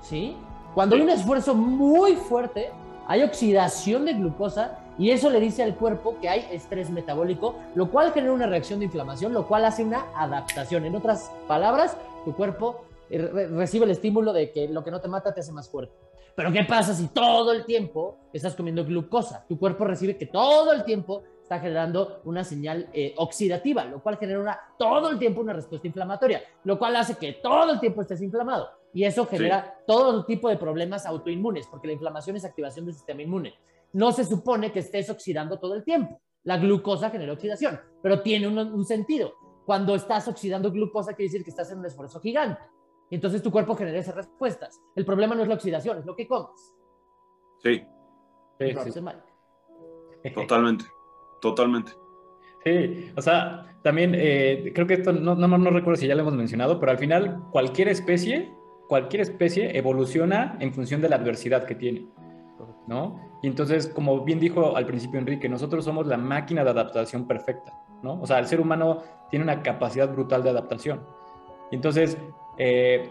¿Sí? Cuando hay un esfuerzo muy fuerte, hay oxidación de glucosa y eso le dice al cuerpo que hay estrés metabólico, lo cual genera una reacción de inflamación, lo cual hace una adaptación. En otras palabras, tu cuerpo eh, recibe el estímulo de que lo que no te mata te hace más fuerte. Pero ¿qué pasa si todo el tiempo estás comiendo glucosa? Tu cuerpo recibe que todo el tiempo está generando una señal eh, oxidativa, lo cual genera todo el tiempo una respuesta inflamatoria, lo cual hace que todo el tiempo estés inflamado. Y eso genera todo tipo de problemas autoinmunes, porque la inflamación es activación del sistema inmune. No se supone que estés oxidando todo el tiempo. La glucosa genera oxidación, pero tiene un, un sentido. Cuando estás oxidando glucosa, quiere decir que estás en un esfuerzo gigante. y entonces tu cuerpo genera esas respuestas. El problema no es la oxidación, es lo que comes. Sí. Totalmente, totalmente. Sí, o sea, también eh, creo que esto no, no, no recuerdo si ya lo hemos mencionado, pero al final cualquier especie, cualquier especie evoluciona en función de la adversidad que tiene, ¿no? Y entonces, como bien dijo al principio Enrique, nosotros somos la máquina de adaptación perfecta, ¿no? O sea, el ser humano tiene una capacidad brutal de adaptación. Entonces, eh,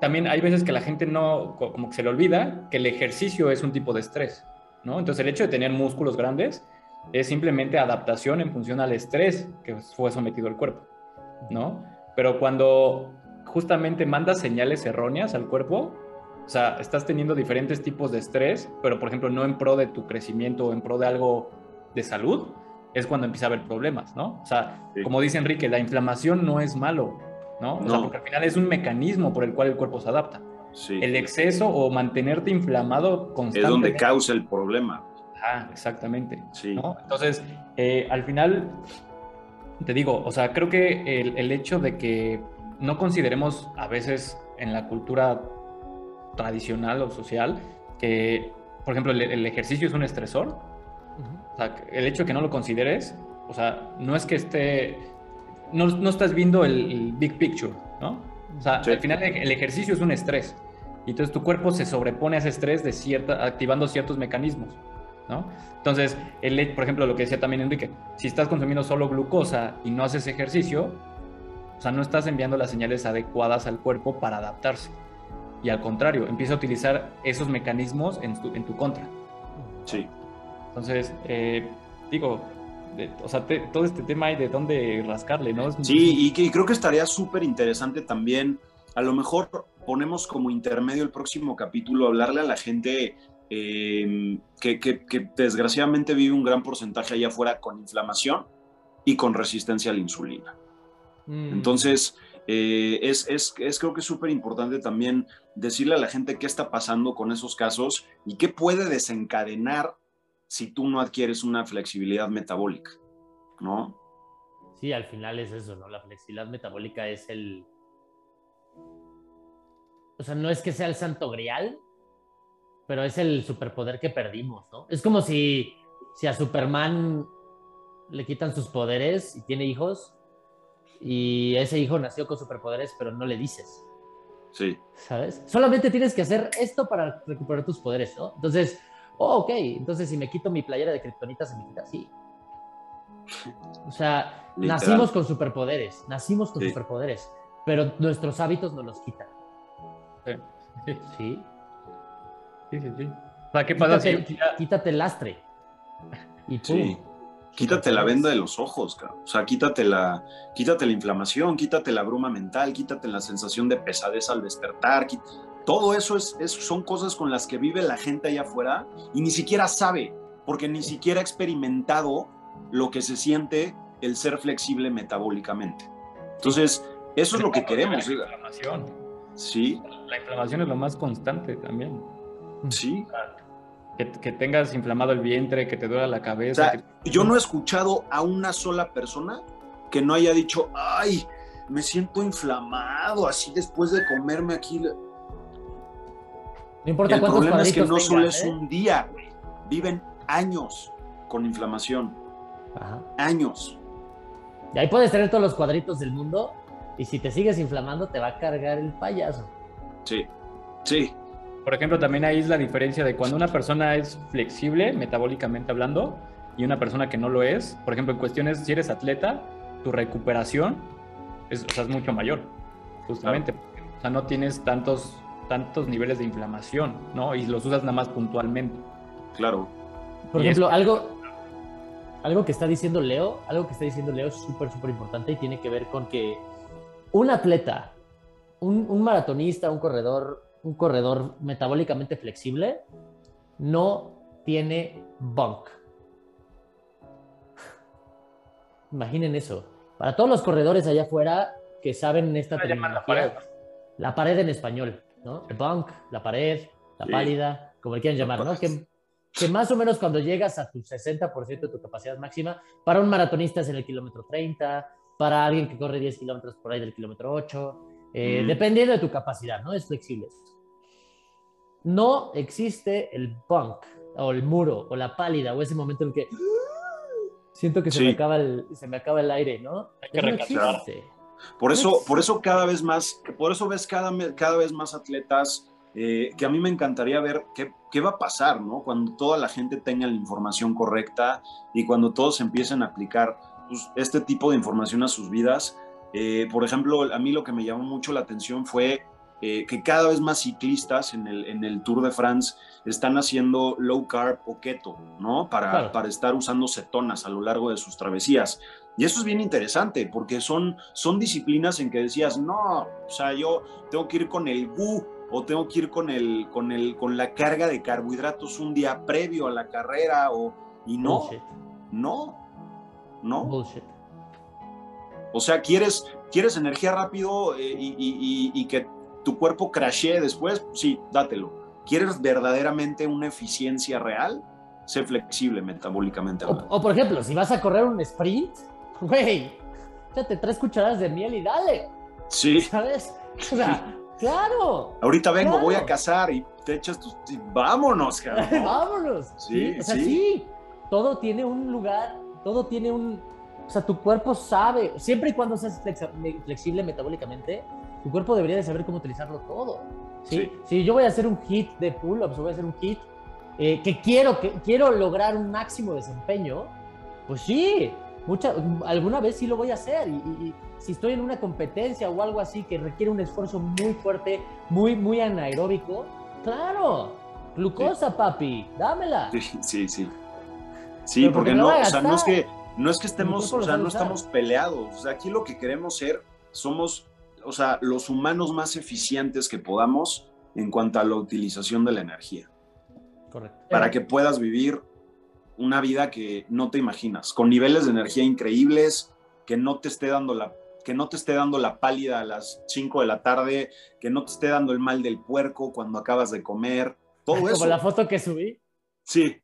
también hay veces que la gente no, como que se le olvida que el ejercicio es un tipo de estrés, ¿no? Entonces, el hecho de tener músculos grandes es simplemente adaptación en función al estrés que fue sometido el cuerpo, ¿no? Pero cuando justamente mandas señales erróneas al cuerpo, o sea, estás teniendo diferentes tipos de estrés, pero por ejemplo no en pro de tu crecimiento o en pro de algo de salud, es cuando empieza a haber problemas, ¿no? O sea, como dice Enrique, la inflamación no es malo, ¿no? O sea, porque al final es un mecanismo por el cual el cuerpo se adapta. Sí. El exceso o mantenerte inflamado constantemente. Es donde causa el problema. Ah, exactamente. Sí. Entonces, eh, al final, te digo, o sea, creo que el, hecho de que no consideremos a veces en la cultura tradicional o social que, por ejemplo, el, ejercicio es un estresor, o sea, el hecho de que no lo consideres, o sea, no es que esté, no, no estás viendo el, big picture, ¿no? O sea, al final el ejercicio es un estrés. Y entonces tu cuerpo se sobrepone a ese estrés de cierta, activando ciertos mecanismos. ¿no? Entonces, el, por ejemplo, lo que decía también Enrique, si estás consumiendo solo glucosa y no haces ejercicio, o sea, no estás enviando las señales adecuadas al cuerpo para adaptarse. Y al contrario, empieza a utilizar esos mecanismos en tu, en tu contra. Sí. Entonces, eh, digo, o sea, todo este tema hay de dónde rascarle, ¿no? sí, y, y creo que estaría súper interesante también, a lo mejor ponemos como intermedio el próximo capítulo, hablarle a la gente Em, que, desgraciadamente vive un gran porcentaje allá afuera con inflamación y con resistencia a la insulina. Mm. Entonces, eh, es, es, creo que es súper importante también decirle a la gente qué está pasando con esos casos y qué puede desencadenar si tú no adquieres una flexibilidad metabólica, ¿no? Sí, al final es eso, ¿no? La flexibilidad metabólica es el... O sea, no es que sea el santo grial, pero es el superpoder que perdimos, ¿no? Es como si, si a Superman le quitan sus poderes y tiene hijos y ese hijo nació con superpoderes, pero no le dices. Sí. ¿Sabes? Solamente tienes que hacer esto para recuperar tus poderes, ¿no? Entonces, oh, ok, entonces si me quito mi playera de kriptonita, se me quita, sí. O sea, nacimos con superpoderes, nacimos con superpoderes, pero nuestros hábitos nos los quitan. Sí. ¿Sí? Sí, sí, sí. O sea, ¿qué pasa quítate, si... Quítate el lastre. Y Sí. Quítate la venda de los ojos, cabrón. O sea, quítate la, quítate la inflamación, quítate la bruma mental, quítate la sensación de pesadez al despertar. Todo eso es, son cosas con las que vive la gente allá afuera y ni siquiera sabe, porque ni siquiera ha experimentado lo que se siente el ser flexible metabólicamente. Entonces, eso es lo que queremos. La inflamación. Sí. La inflamación es lo más constante también. Sí. Que, tengas inflamado el vientre, que te duela la cabeza. Yo no he escuchado a una sola persona que no haya dicho, ay, me siento inflamado así después de comerme aquí. No importa el problema es que no solo es ¿eh? un día, Viven años con inflamación. Años. Y ahí puedes tener todos los cuadritos del mundo y si te sigues inflamando te va a cargar el payaso. Sí, sí. Por ejemplo, también ahí es la diferencia de cuando una persona es flexible, metabólicamente hablando, y una persona que no lo es. Por ejemplo, en cuestiones, si eres atleta, tu recuperación es, mucho mayor, justamente. O sea, no tienes tantos, tantos niveles de inflamación, ¿no? Y los usas nada más puntualmente. Claro. Por ejemplo, algo, algo que está diciendo Leo, algo que está diciendo Leo es súper, súper importante y tiene que ver con que un atleta, un, un maratonista, un corredor, un corredor metabólicamente flexible no tiene bunk. Imaginen eso. Para todos los corredores allá afuera que saben esta terminología, la pared. en español, ¿no? El bunk, la pared, la pálida, como le quieran llamar, ¿no? Que, que, más o menos cuando llegas a tu 60% de tu capacidad máxima, para un maratonista es en el kilómetro 30, para alguien que corre 10 kilómetros por ahí del kilómetro 8, eh, dependiendo de tu capacidad, ¿no? Es flexible. No existe el punk o el muro o la pálida o ese momento en que siento que se, me, acaba el, se me acaba el aire, ¿no? Hay que recalcar. Por eso, por eso cada vez más, por eso ves cada, cada vez más atletas eh, que a mí me encantaría ver qué, qué, va a pasar, ¿no? Cuando toda la gente tenga la información correcta y cuando todos empiecen a aplicar pues, este tipo de información a sus vidas. Eh, por ejemplo, a mí lo que me llamó mucho la atención fue eh, que cada vez más ciclistas en el, en el, Tour de France están haciendo low carb o keto, ¿no? Para, para estar usando cetonas a lo largo de sus travesías. Y eso es bien interesante porque son, son disciplinas en que decías, no, o sea, yo tengo que ir con el GU o tengo que ir con, el, con, el, con la carga de carbohidratos un día previo a la carrera o, y no, no, no. Bullshit. O sea, quieres, quieres energía rápido eh, y, que tu cuerpo crashee después, sí, dátelo. ¿Quieres verdaderamente una eficiencia real? Sé flexible metabólicamente. O, por ejemplo, si vas a correr un sprint, güey, échate tres cucharadas de miel y dale. Sí. ¿Sabes? O sea, claro. Ahorita vengo, voy a cazar y te echas tus... Vámonos, cabrón. Vámonos. Sí, o sea, sí. Todo tiene un lugar todo tiene un, o sea, tu cuerpo sabe, siempre y cuando seas flexible metabólicamente, tu cuerpo debería de saber cómo utilizarlo todo. ¿sí? Si yo voy a hacer un hit de pull-ups, voy a hacer un hit eh, que quiero, que quiero lograr un máximo desempeño, pues sí, mucha, alguna vez sí lo voy a hacer. Y, si estoy en una competencia o algo así que requiere un esfuerzo muy fuerte, muy, muy anaeróbico, claro, glucosa, papi, dámela. Sí, sí, sí. Sí, porque no, o sea, no es que no es que estemos, o sea, no estamos peleados. O sea, aquí lo que queremos ser somos, o sea, los humanos más eficientes que podamos en cuanto a la utilización de la energía. Correcto. Para que puedas vivir una vida que no te imaginas, con niveles de energía increíbles, que no te esté dando la que no te esté dando la pálida a las 5 de la tarde, que no te esté dando el mal del puerco cuando acabas de comer, todo eso. Como la foto que subí. Sí,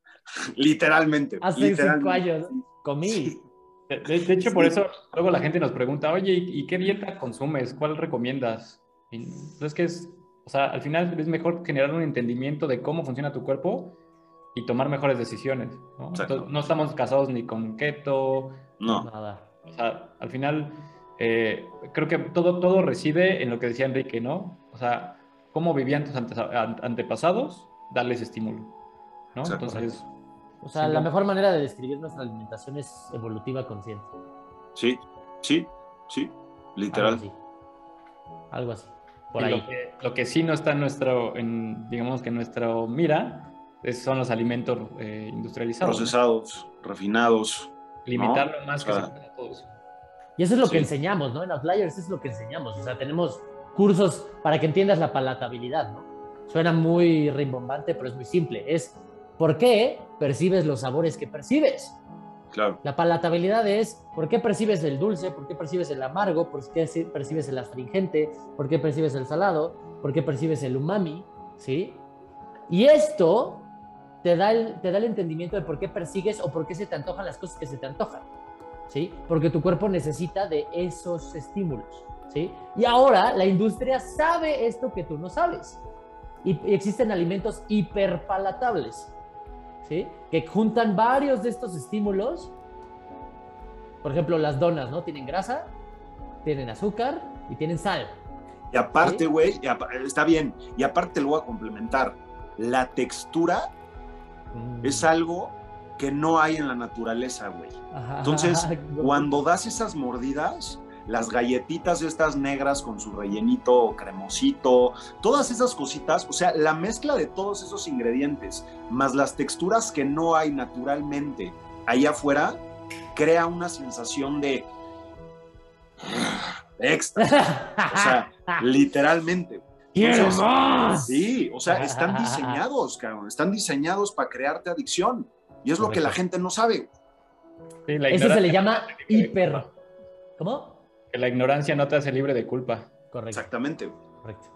literalmente. Hace cinco años comí. De, hecho, por eso luego la gente nos pregunta, oye, ¿y qué dieta consumes? ¿Cuál recomiendas? Entonces, que es, o sea, al final es mejor generar un entendimiento de cómo funciona tu cuerpo y tomar mejores decisiones. ¿no? no estamos casados ni con keto. No. Nada. O sea, al final eh, creo que todo, todo reside en lo que decía Enrique, ¿no? O sea, cómo vivían tus antepasados, darles estímulo. ¿no? Entonces, o sea, la mejor manera de describir nuestra alimentación es evolutiva consciente. Sí, sí, sí, literal. Algo así. Por ahí. Lo que, sí no está en nuestro, en, digamos que en nuestra mira, son los alimentos eh, industrializados. Procesados, refinados. Limitar lo más que se pueda todos. Y eso es lo que enseñamos, ¿no? En Outliers es lo que enseñamos. O sea, tenemos cursos para que entiendas la palatabilidad, ¿no? Suena muy rimbombante, pero es muy simple. Es ¿Por qué percibes los sabores que percibes? Claro. La palatabilidad es por qué percibes el dulce, por qué percibes el amargo, por qué percibes el astringente, por qué percibes el salado, por qué percibes el umami, ¿sí? Y esto te da el, te da el entendimiento de por qué persigues o por qué se te antojan las cosas que se te antojan, ¿sí? Porque tu cuerpo necesita de esos estímulos, ¿sí? Y ahora la industria sabe esto que tú no sabes. Y existen alimentos hiperpalatables, que juntan varios de estos estímulos. Por ejemplo, las donas, ¿no? Tienen grasa, tienen azúcar y tienen sal. Y aparte, güey, está bien. Y aparte lo voy a complementar. La textura mm. es algo que no hay en la naturaleza, güey. Entonces, cuando das esas mordidas, las galletitas estas negras con su rellenito cremosito, todas esas cositas, o sea, la mezcla de todos esos ingredientes, más las texturas que no hay naturalmente ahí afuera, crea una sensación de extra. O sea, literalmente. Sí, o sea, están diseñados, cabrón, están diseñados para crearte adicción. Y es lo que la gente no sabe. Eso se le llama hiper. ¿Cómo? Que la ignorancia no te hace libre de culpa. Correcto. Exactamente. Correcto.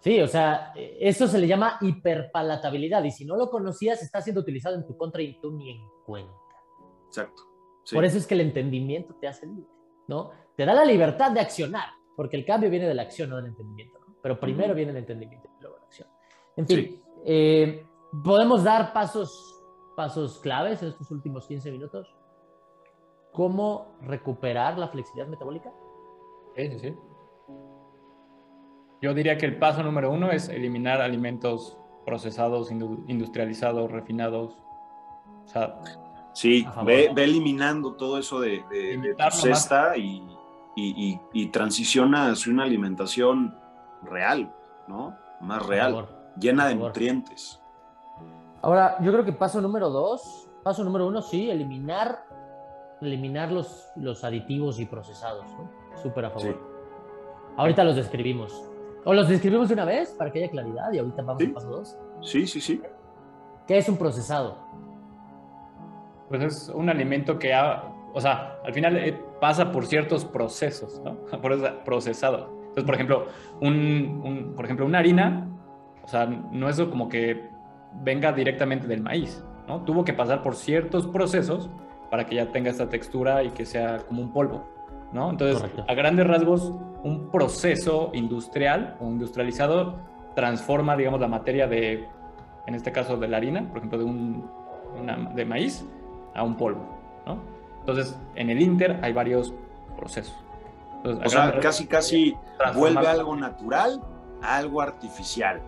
Sí, o sea, eso se le llama hiperpalatabilidad y si no lo conocías está siendo utilizado en tu contra y tú ni en cuenta. Exacto. Por eso es que el entendimiento te hace libre, ¿no? Te da la libertad de accionar. porque el cambio viene de la acción, no del entendimiento. Pero primero viene el entendimiento y luego la acción. En fin, eh, podemos dar pasos, pasos claves en estos últimos 15 minutos. ¿Cómo recuperar la flexibilidad metabólica? Sí, sí, sí. Yo diría que el paso número uno es eliminar alimentos procesados, industrializados, refinados. O sea, sí, ve, eliminando todo eso de, tu cesta y, y, transiciona hacia una alimentación real, ¿no? Más real, llena de nutrientes. Ahora, yo creo que paso número dos, paso número uno, sí, eliminar, eliminar los, los aditivos y procesados, ¿no? Súper a favor. Ahorita los describimos. ¿O los describimos de una vez para que haya claridad y ahorita vamos al paso dos? Sí, sí, sí. ¿Qué es un procesado? Pues es un alimento que ha, o sea, al final eh, pasa por ciertos procesos, ¿no? Por eso procesado. Entonces, por ejemplo, un, por ejemplo, una harina, o sea, no es como que venga directamente del maíz, ¿no? Tuvo que pasar por ciertos procesos para que ya tenga esta textura y que sea como un polvo. ¿no? Entonces, a grandes rasgos, un proceso industrial o industrializado transforma, digamos, la materia de, en este caso, de la harina, por ejemplo, de, un, de maíz, a un polvo, ¿no? Entonces, en el Inter hay varios procesos. O sea, casi, casi vuelve algo natural a algo artificial,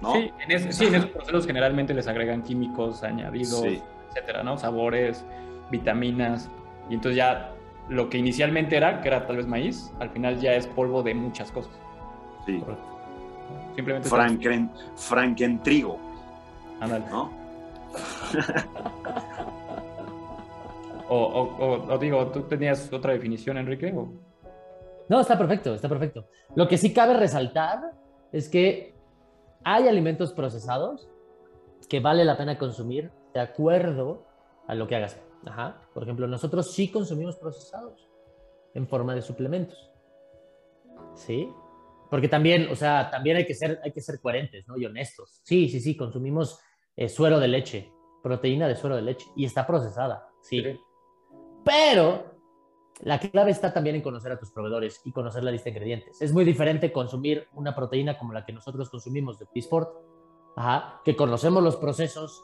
¿no? Sí, en, esos procesos generalmente les agregan químicos añadidos, etcétera, ¿no? Sabores, vitaminas, y entonces ya lo que inicialmente era, que era tal vez maíz, al final ya es polvo de muchas cosas. Sí. Simplemente. Franken, frankentrigo. Ándale. ¿No? o, o, digo, ¿tú tenías otra definición, Enrique? No, está perfecto, está perfecto. Lo que sí cabe resaltar es que hay alimentos procesados que vale la pena consumir de acuerdo a lo que hagas. Ajá. Por ejemplo, nosotros sí consumimos procesados en forma de suplementos. ¿Sí? Porque también, o sea, también hay que ser, hay que ser coherentes, ¿no? Y honestos. Sí, sí, sí, consumimos eh, suero de leche, proteína de suero de leche, y está procesada, sí. Pero la clave está también en conocer a tus proveedores y conocer la lista de ingredientes. Es muy diferente consumir una proteína como la que nosotros consumimos de Peaceport, ajá, que conocemos los procesos,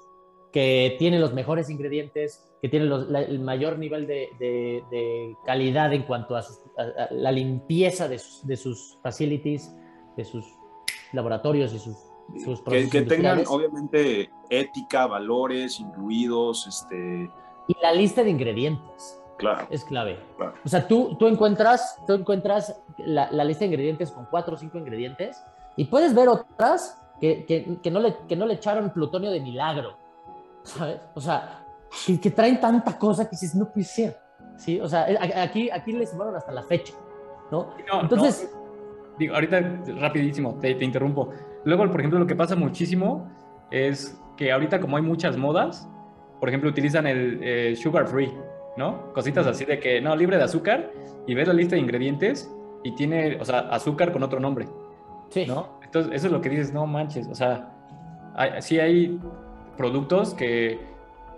que tiene los mejores ingredientes, que tiene el mayor nivel de, calidad en cuanto a, la limpieza de sus, facilities, de sus laboratorios y sus, sus procesos. Que, tengan obviamente ética, valores incluidos. Este... Y la lista de ingredientes. Claro. Es clave. O sea, tú, tú encuentras, tú encuentras la, lista de ingredientes con cuatro o cinco ingredientes y puedes ver otras que, no le, que no le echaron plutonio de milagro ¿sabes? O sea, que, traen tanta cosa que dices, no puede ser, ¿sí? O sea, aquí, aquí les sumaron hasta la fecha, ¿no? Entonces... digo, ahorita rapidísimo, te, te, interrumpo. Luego, por ejemplo, lo que pasa muchísimo es que ahorita como hay muchas modas, por ejemplo, utilizan el eh, sugar free, ¿no? Cositas así de que, no, libre de azúcar, y ves la lista de ingredientes y tiene, o sea, azúcar con otro nombre. Sí. ¿No? Entonces, eso es lo que dices, no manches, o sea, sí hay productos que,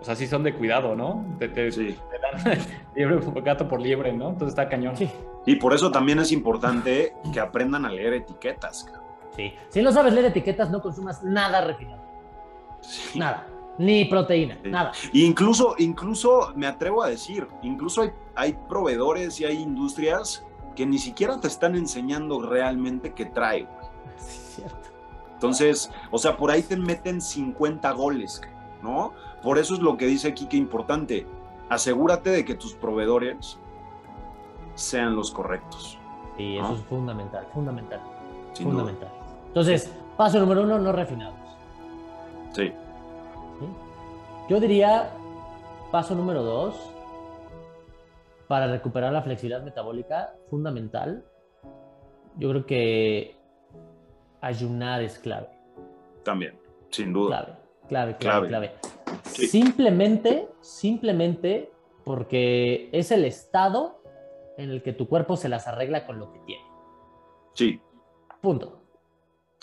o sea, sí son de cuidado, ¿no? Te, sí. dan liebre, gato por liebre, ¿no? Entonces está cañón. Sí. Y por eso también es importante que aprendan a leer etiquetas. Sí. Si no sabes leer etiquetas, no consumas nada refinado. Nada. Ni proteína, nada. incluso, incluso, me atrevo a decir, incluso hay, hay proveedores y hay industrias que ni siquiera te están enseñando realmente qué trae. Sí, cierto. Entonces, o sea, por ahí te meten 50 goles, ¿no? Por eso es lo que dice aquí que importante. Asegúrate de que tus proveedores sean los correctos. Sí, eso es fundamental, fundamental. fundamental. Entonces, paso número uno, no refinados. Sí. Yo diría, paso número dos, para recuperar la flexibilidad metabólica, fundamental. Yo creo que ayunar es clave. También, sin duda. Clave, clave, clave, Simplemente, simplemente porque es el estado en el que tu cuerpo se las arregla con lo que tiene. Sí. Punto.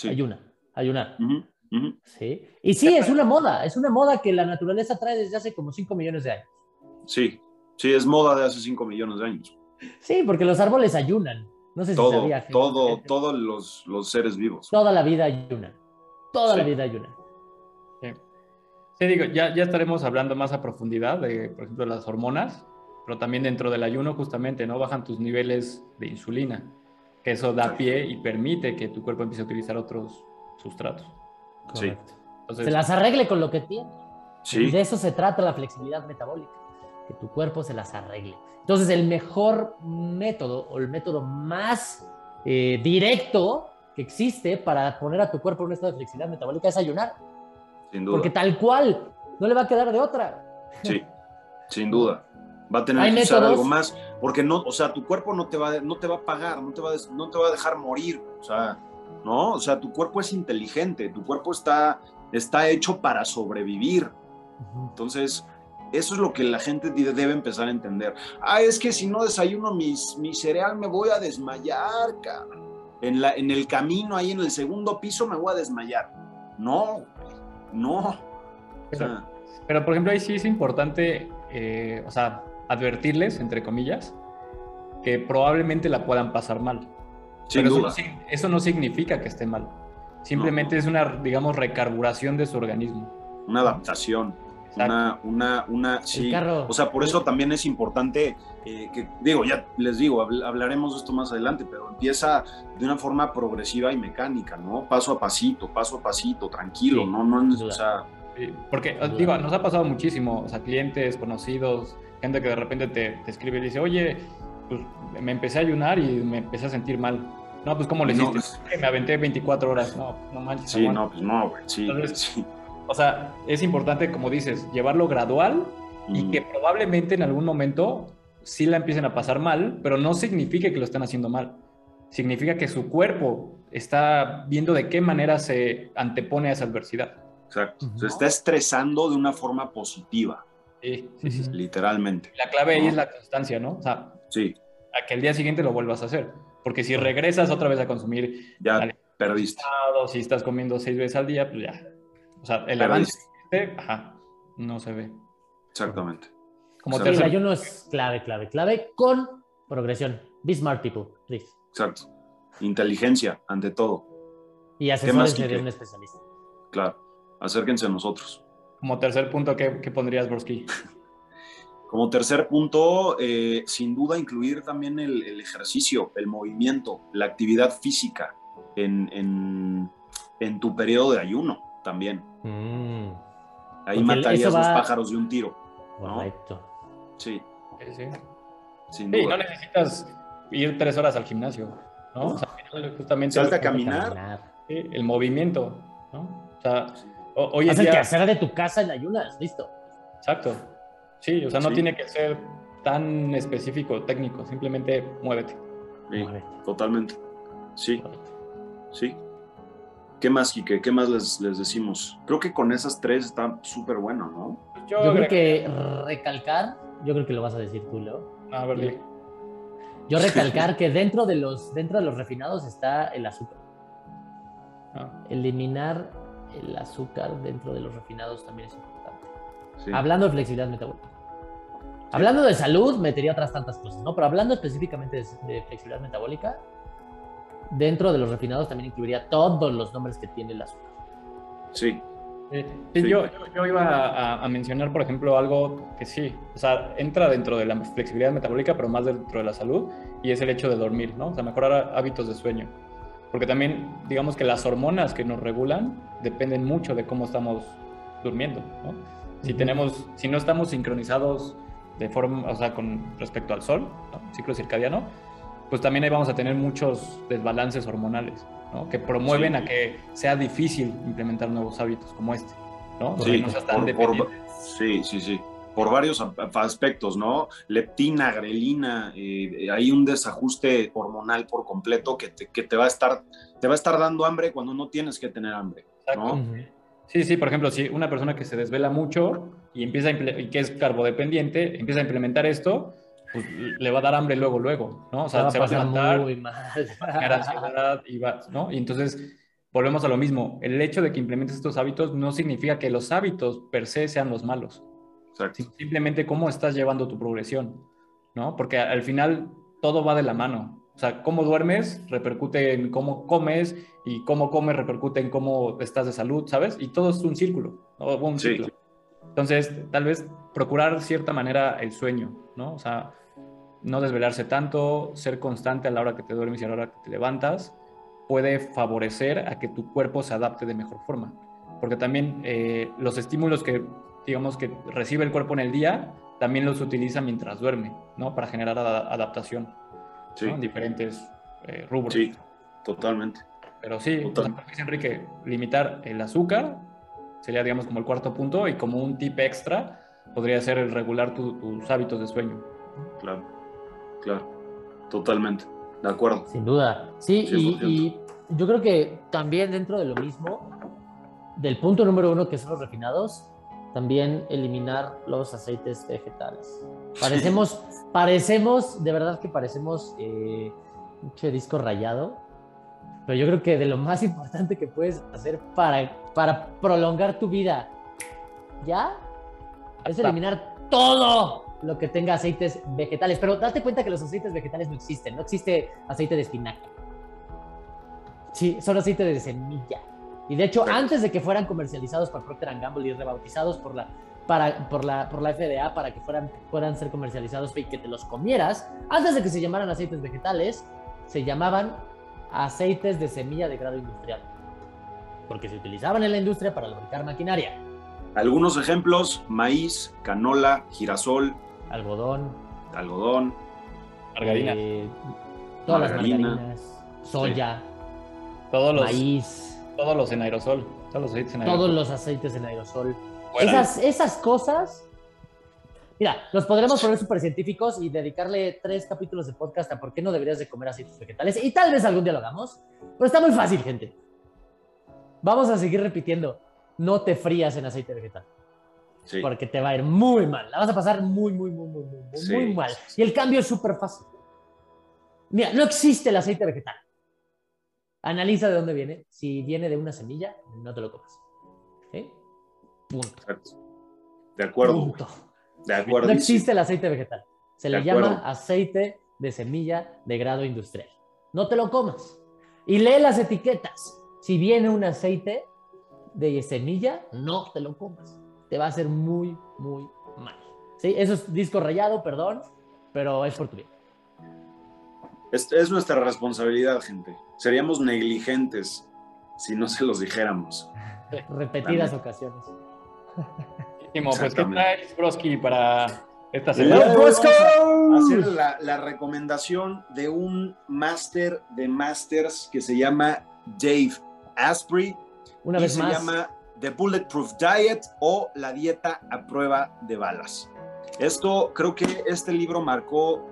Ayuna, ayunar. Sí. Y sí, es una moda, es una moda que la naturaleza trae desde hace como 5 millones de años. Sí, sí, es moda de hace 5 millones de años. Sí, porque los árboles ayunan. No sé si todo, sabía. gente. todo, todos los, los seres vivos. Toda la vida hay una. Toda la vida hay una. Sí, Sí, digo, ya, ya estaremos hablando más a profundidad de, por ejemplo, las hormonas, pero también dentro del ayuno justamente, ¿no? Bajan tus niveles de insulina, que eso da pie y permite que tu cuerpo empiece a utilizar otros sustratos. Sí. Correcto. Entonces, Se las arregle con lo que tiene. Y de eso se trata la flexibilidad metabólica, que tu cuerpo se las arregle. Entonces, el mejor método o el método más eh, directo que existe para poner a tu cuerpo en un estado de flexibilidad metabólica es ayunar, sin duda. porque tal cual no le va a quedar de otra. Sí, sin duda. Va a tener que usar algo más, porque no, o sea, tu cuerpo no te va, no te va a pagar, no te va no te va a dejar morir, o sea, no, o sea, tu cuerpo es inteligente, tu cuerpo está, está hecho para sobrevivir. Entonces, eso es lo que la gente de- debe empezar a entender. Ah, es que si no desayuno mis, mi cereal me voy a desmayar, cabrón. En, la, en el camino, ahí en el segundo piso, me voy a desmayar. No, no. O sea, Pero, por ejemplo, ahí sí es importante, eh, o sea, advertirles, entre comillas, que probablemente la puedan pasar mal. Sin Pero eso duda. no, sig- eso no significa que esté mal. Simplemente es una, digamos, recarburación de su organismo. una adaptación, Exacto. una, una, una, sí. carro. O sea, por eso también es importante eh, que, digo, ya les digo, habl- hablaremos de esto más adelante, pero empieza de una forma progresiva y mecánica, ¿no? Paso a pasito, paso a pasito, tranquilo, Sí, no, no, o sea, Porque, digo, nos ha pasado muchísimo, o sea, clientes, conocidos, gente que de repente te, te escribe y dice, oye, pues me empecé a ayunar y me empecé a sentir mal. No, pues ¿cómo le No, hiciste? "Es que Me aventé 24 horas. No, no manches. sí, aguanta". no, pues no, güey, sí, Entonces, sí. O sea, es importante, como dices, llevarlo gradual y Mm, que probablemente en algún momento sí la empiecen a pasar mal, pero no significa que lo están haciendo mal. Significa que su cuerpo está viendo de qué manera se antepone a esa adversidad. Exacto, Ujú. se está estresando de una forma positiva, Sí, sí, sí. Literalmente, La clave ahí No. es la constancia, ¿no? O sea, sí, a que el día siguiente lo vuelvas a hacer. Porque si regresas otra vez a consumir ya perdiste, si estás comiendo seis veces al día, pues ya. O sea, el Perdiste. avance, ajá, no se ve. exactamente. Como Exacto. El ayuno es clave, clave, clave con progresión. Be smart people, please. Exacto. Inteligencia, ante todo, Y más, asesórense de un especialista. claro. Acérquense a nosotros. como tercer punto, ¿qué, qué pondrías, Broski? Como tercer punto, eh, sin duda incluir también el, el ejercicio, el movimiento, la actividad física en, en- en tu periodo de ayuno también. Mm, Ahí Porque matarías va- pájaros de un tiro. ¿no? correcto. Sí, Sí, sí. sin Sí, duda. no necesitas ir tres horas al gimnasio, ¿no? O sea, justamente Salte lo a que- caminar. sí, el movimiento, ¿no? O sea, o- hoy Haz el día... quehacer de tu casa en ayunas, listo. Exacto. Sí, o sea, no Sí. tiene que ser tan específico, técnico, simplemente muévete. Sí, Muévete. totalmente. Sí, sí. ¿Qué más, Quique? ¿Qué más les, les decimos? Creo que con esas tres está súper bueno, ¿no? Yo creo que recalcar, yo creo que lo vas a decir tú, Leo. A ver, di. Yo recalcar que dentro de los, dentro de los refinados está el azúcar. Ah, Eliminar el azúcar dentro de los refinados también es importante. Sí. Hablando de flexibilidad metabólica. Hablando de salud, metería otras tantas cosas, ¿no? Pero hablando específicamente de, de flexibilidad metabólica, dentro de los refinados también incluiría todos los nombres que tiene el azúcar. Sí, Sí, sí, Sí. Yo, yo- iba a, a mencionar, por ejemplo, algo que sí, o sea, entra dentro de la flexibilidad metabólica, pero más dentro de la salud, y es el hecho de dormir, ¿no? O sea, mejorar hábitos de sueño. Porque también, digamos que las hormonas que nos regulan dependen mucho de cómo estamos durmiendo, ¿no? Si tenemos, si no estamos sincronizados de forma, o sea, con respecto al sol, ¿no? ciclo circadiano, pues también ahí vamos a tener muchos desbalances hormonales, ¿no? Que promueven Sí. a que sea difícil implementar nuevos hábitos como este, ¿no? sí, no seas tan por- por- sí, sí, sí. Por varios aspectos, ¿no? Leptina, grelina, eh, hay un desajuste hormonal por completo que te, que te va a estar, te va a estar dando hambre cuando no tienes que tener hambre, Exacto. ¿no? Ujú. Sí, sí, por ejemplo, si una persona que se desvela mucho y empieza a y que es carbodependiente, empieza a implementar esto, pues le va a dar hambre luego, luego, ¿no? O Se va sea, a se va a levantar, muy mal. va a ansiedad y va, ¿no? Y entonces volvemos a lo mismo. El hecho de que implementes estos hábitos no significa que los hábitos per se sean los malos. Exacto. simplemente cómo estás llevando tu progresión, ¿no? Porque al final todo va de la mano. O sea, cómo duermes repercute en cómo comes y cómo comes repercute en cómo estás de salud, ¿sabes? Y todo es un círculo, ¿no? un ciclo. Entonces, tal vez procurar cierta manera el sueño, ¿no? O sea, no desvelarse tanto, ser constante a la hora que te duermes y a la hora que te levantas, puede favorecer a que tu cuerpo se adapte de mejor forma. Porque también eh, los estímulos que, digamos, que recibe el cuerpo en el día, también los utiliza mientras duerme, ¿no? Para generar adaptación sí. en diferentes eh, rubros. Sí, totalmente. Pero sí, como dice Enrique, limitar el azúcar sería, digamos, como el cuarto punto y como un tip extra podría ser el regular tus hábitos de sueño. Claro, claro, totalmente, de acuerdo. Sin duda, sí, y, y, yo creo que también dentro de lo mismo, del punto número uno que son los refinados, también eliminar los aceites vegetales. Parecemos, parecemos, de verdad que parecemos eh, un disco rayado, pero yo creo que de lo más importante que puedes hacer para, para prolongar tu vida, ¿ya? Es eliminar todo lo que tenga aceites vegetales. Pero date cuenta que los aceites vegetales no existen. No existe aceite de espinaca. Sí, son aceite de semilla. Y de hecho, antes de que fueran comercializados por Procter Gamble y rebautizados por la, para, por la, por la FDA para que fueran, puedan ser comercializados y que te los comieras, antes de que se llamaran aceites vegetales, se llamaban aceites de semilla de grado industrial. Porque se utilizaban en la industria para lubricar maquinaria. Algunos ejemplos, maíz, canola, girasol, algodón, algodón, margarina, eh, todas las margarinas, soya, todos los, maíz, todos los en aerosol, todos los aceites en aerosol. Todos los aceites en aerosol. Esas, esas cosas, mira, los podremos poner súper científicos y dedicarle tres capítulos de podcast a por qué no deberías de comer aceites vegetales y tal vez algún día lo hagamos, pero está muy fácil, gente. Vamos a seguir repitiendo, no te frías en aceite vegetal. Porque te va a ir muy mal. La vas a pasar muy, muy, muy, muy, muy, muy mal. Y el cambio es súper fácil. Mira, no existe el aceite vegetal. Analiza de dónde viene. Si viene de una semilla, no te lo comas. Punto. De acuerdo. Punto. De acuerdo. No existe el aceite vegetal. Se le llama aceite de semilla de grado industrial. No te lo comas. Y lee las etiquetas. Si viene un aceite de semilla, no te lo comas te va a hacer muy, muy mal. ¿Sí? Eso es disco rayado, perdón, pero es por tu bien. Es, es nuestra responsabilidad, gente. Seríamos negligentes si no se los dijéramos. Repetidas ocasiones. Pues, ¿qué traes, Broski, para esta semana? Vamos a hacer la, la recomendación de un máster de masters que se llama Dave Asprey. Una vez se más. llama The Bulletproof Diet o La dieta a prueba de balas. Esto creo que este libro marcó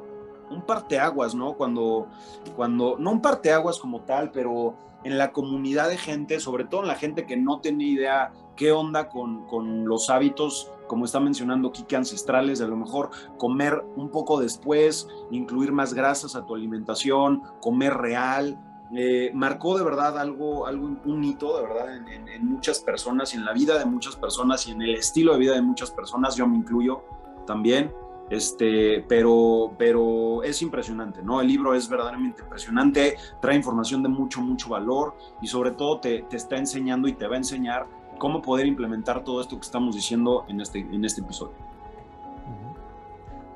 un parteaguas, ¿no? Cuando, cuando, no un parteaguas como tal, pero en la comunidad de gente, sobre todo en la gente que no tenía idea qué onda con, con los hábitos, como está mencionando Kike, ancestrales, de a lo mejor comer un poco después, incluir más grasas a tu alimentación, comer real, eh, marcó de verdad algo, algo un hito de verdad en, en, muchas personas y en la vida de muchas personas y en el estilo de vida de muchas personas, yo me incluyo también, este, pero, pero es impresionante, ¿no? El libro es verdaderamente impresionante, trae información de mucho, mucho valor y sobre todo te, te está enseñando y te va a enseñar cómo poder implementar todo esto que estamos diciendo en este, en este episodio.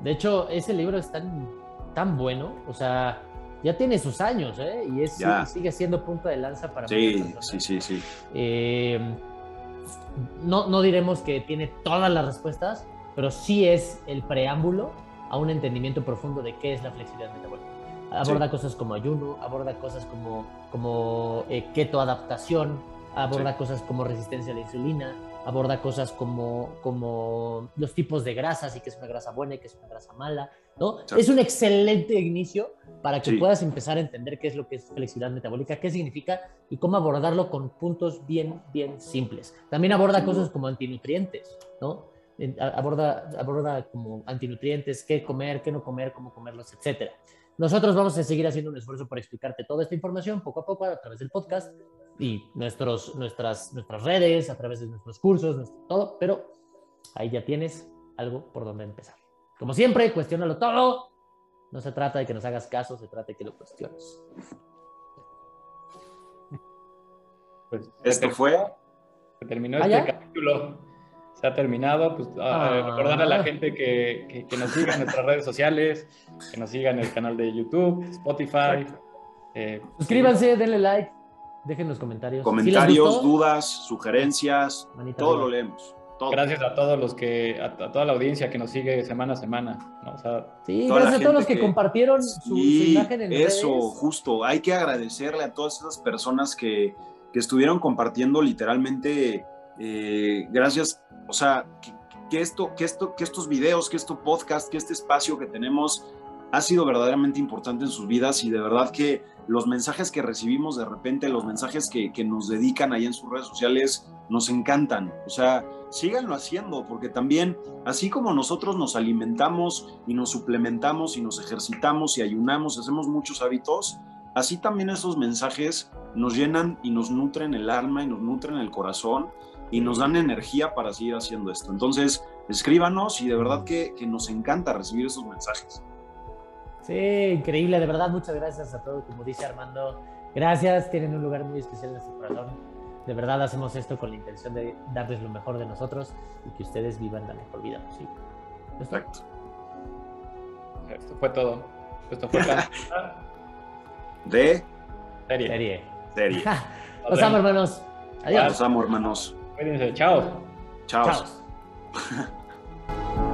De hecho, ese libro es tan, tan bueno, o sea, ya tiene sus años, ¿eh? Y es, sigue siendo punto de lanza para Sí, sí, sí, sí. Eh, no, no diremos que tiene todas las respuestas, pero sí es el preámbulo a un entendimiento profundo de qué es la flexibilidad metabólica. Aborda sí. cosas como ayuno, aborda cosas como, como eh, keto adaptación, aborda sí. cosas como resistencia a la insulina, aborda cosas como, como los tipos de grasas y qué es una grasa buena y qué es una grasa mala, ¿no? Sí. Es un excelente inicio para que sí. puedas empezar a entender qué es lo que es flexibilidad metabólica, qué significa y cómo abordarlo con puntos bien, bien simples. También aborda cosas como antinutrientes, ¿no? Aborda, aborda como antinutrientes, qué comer, qué no comer, cómo comerlos, etcétera. Nosotros vamos a seguir haciendo un esfuerzo por explicarte toda esta información poco a poco a través del podcast y nuestros, nuestras, nuestras redes, a través de nuestros cursos, nuestro, todo, pero ahí ya tienes algo por donde empezar. Como siempre, cuestiónalo todo, No se trata de que nos hagas caso, se trata de que lo cuestiones. Pues, Esto fue. Se terminó ¿Ah, este capítulo. Se ha terminado. Pues, ah. recordar a la gente que, que, nos siga en nuestras redes sociales, que nos siga en el canal de YouTube, Spotify. Eh, Suscríbanse, denle like, dejen los comentarios. Comentarios, dudas, sugerencias, todo lo leemos. Gracias a todos los que, a, toda la audiencia que nos sigue semana a semana. sí, gracias a todos los que, compartieron su, imagen en Eso, justo. Hay que agradecerle a todas esas personas que, que estuvieron compartiendo literalmente. Eh, gracias, o sea, que, esto, que, esto, que estos videos, que este podcast, que este espacio que tenemos ha sido verdaderamente importante en sus vidas y de verdad que los mensajes que recibimos de repente, los mensajes que, que nos dedican ahí en sus redes sociales, nos encantan. O sea, síganlo haciendo, porque también, así como nosotros nos alimentamos y nos suplementamos y nos ejercitamos y ayunamos, hacemos muchos hábitos, así también esos mensajes nos llenan y nos nutren el alma y nos nutren el corazón y nos dan energía para seguir haciendo esto. Entonces, escríbanos y de verdad que, que nos encanta recibir esos mensajes. Sí, increíble, de verdad, muchas gracias a todos, como dice Armando. Gracias, tienen un lugar muy especial en nuestro corazón de verdad hacemos esto con la intención de darles lo mejor de nosotros y que ustedes vivan la mejor vida posible. Exacto. Esto fue todo. Esto fue de serie. Serie. Serie. Los amo, hermanos. Adiós. Los amo, hermanos. Cuídense. Chao. Chao.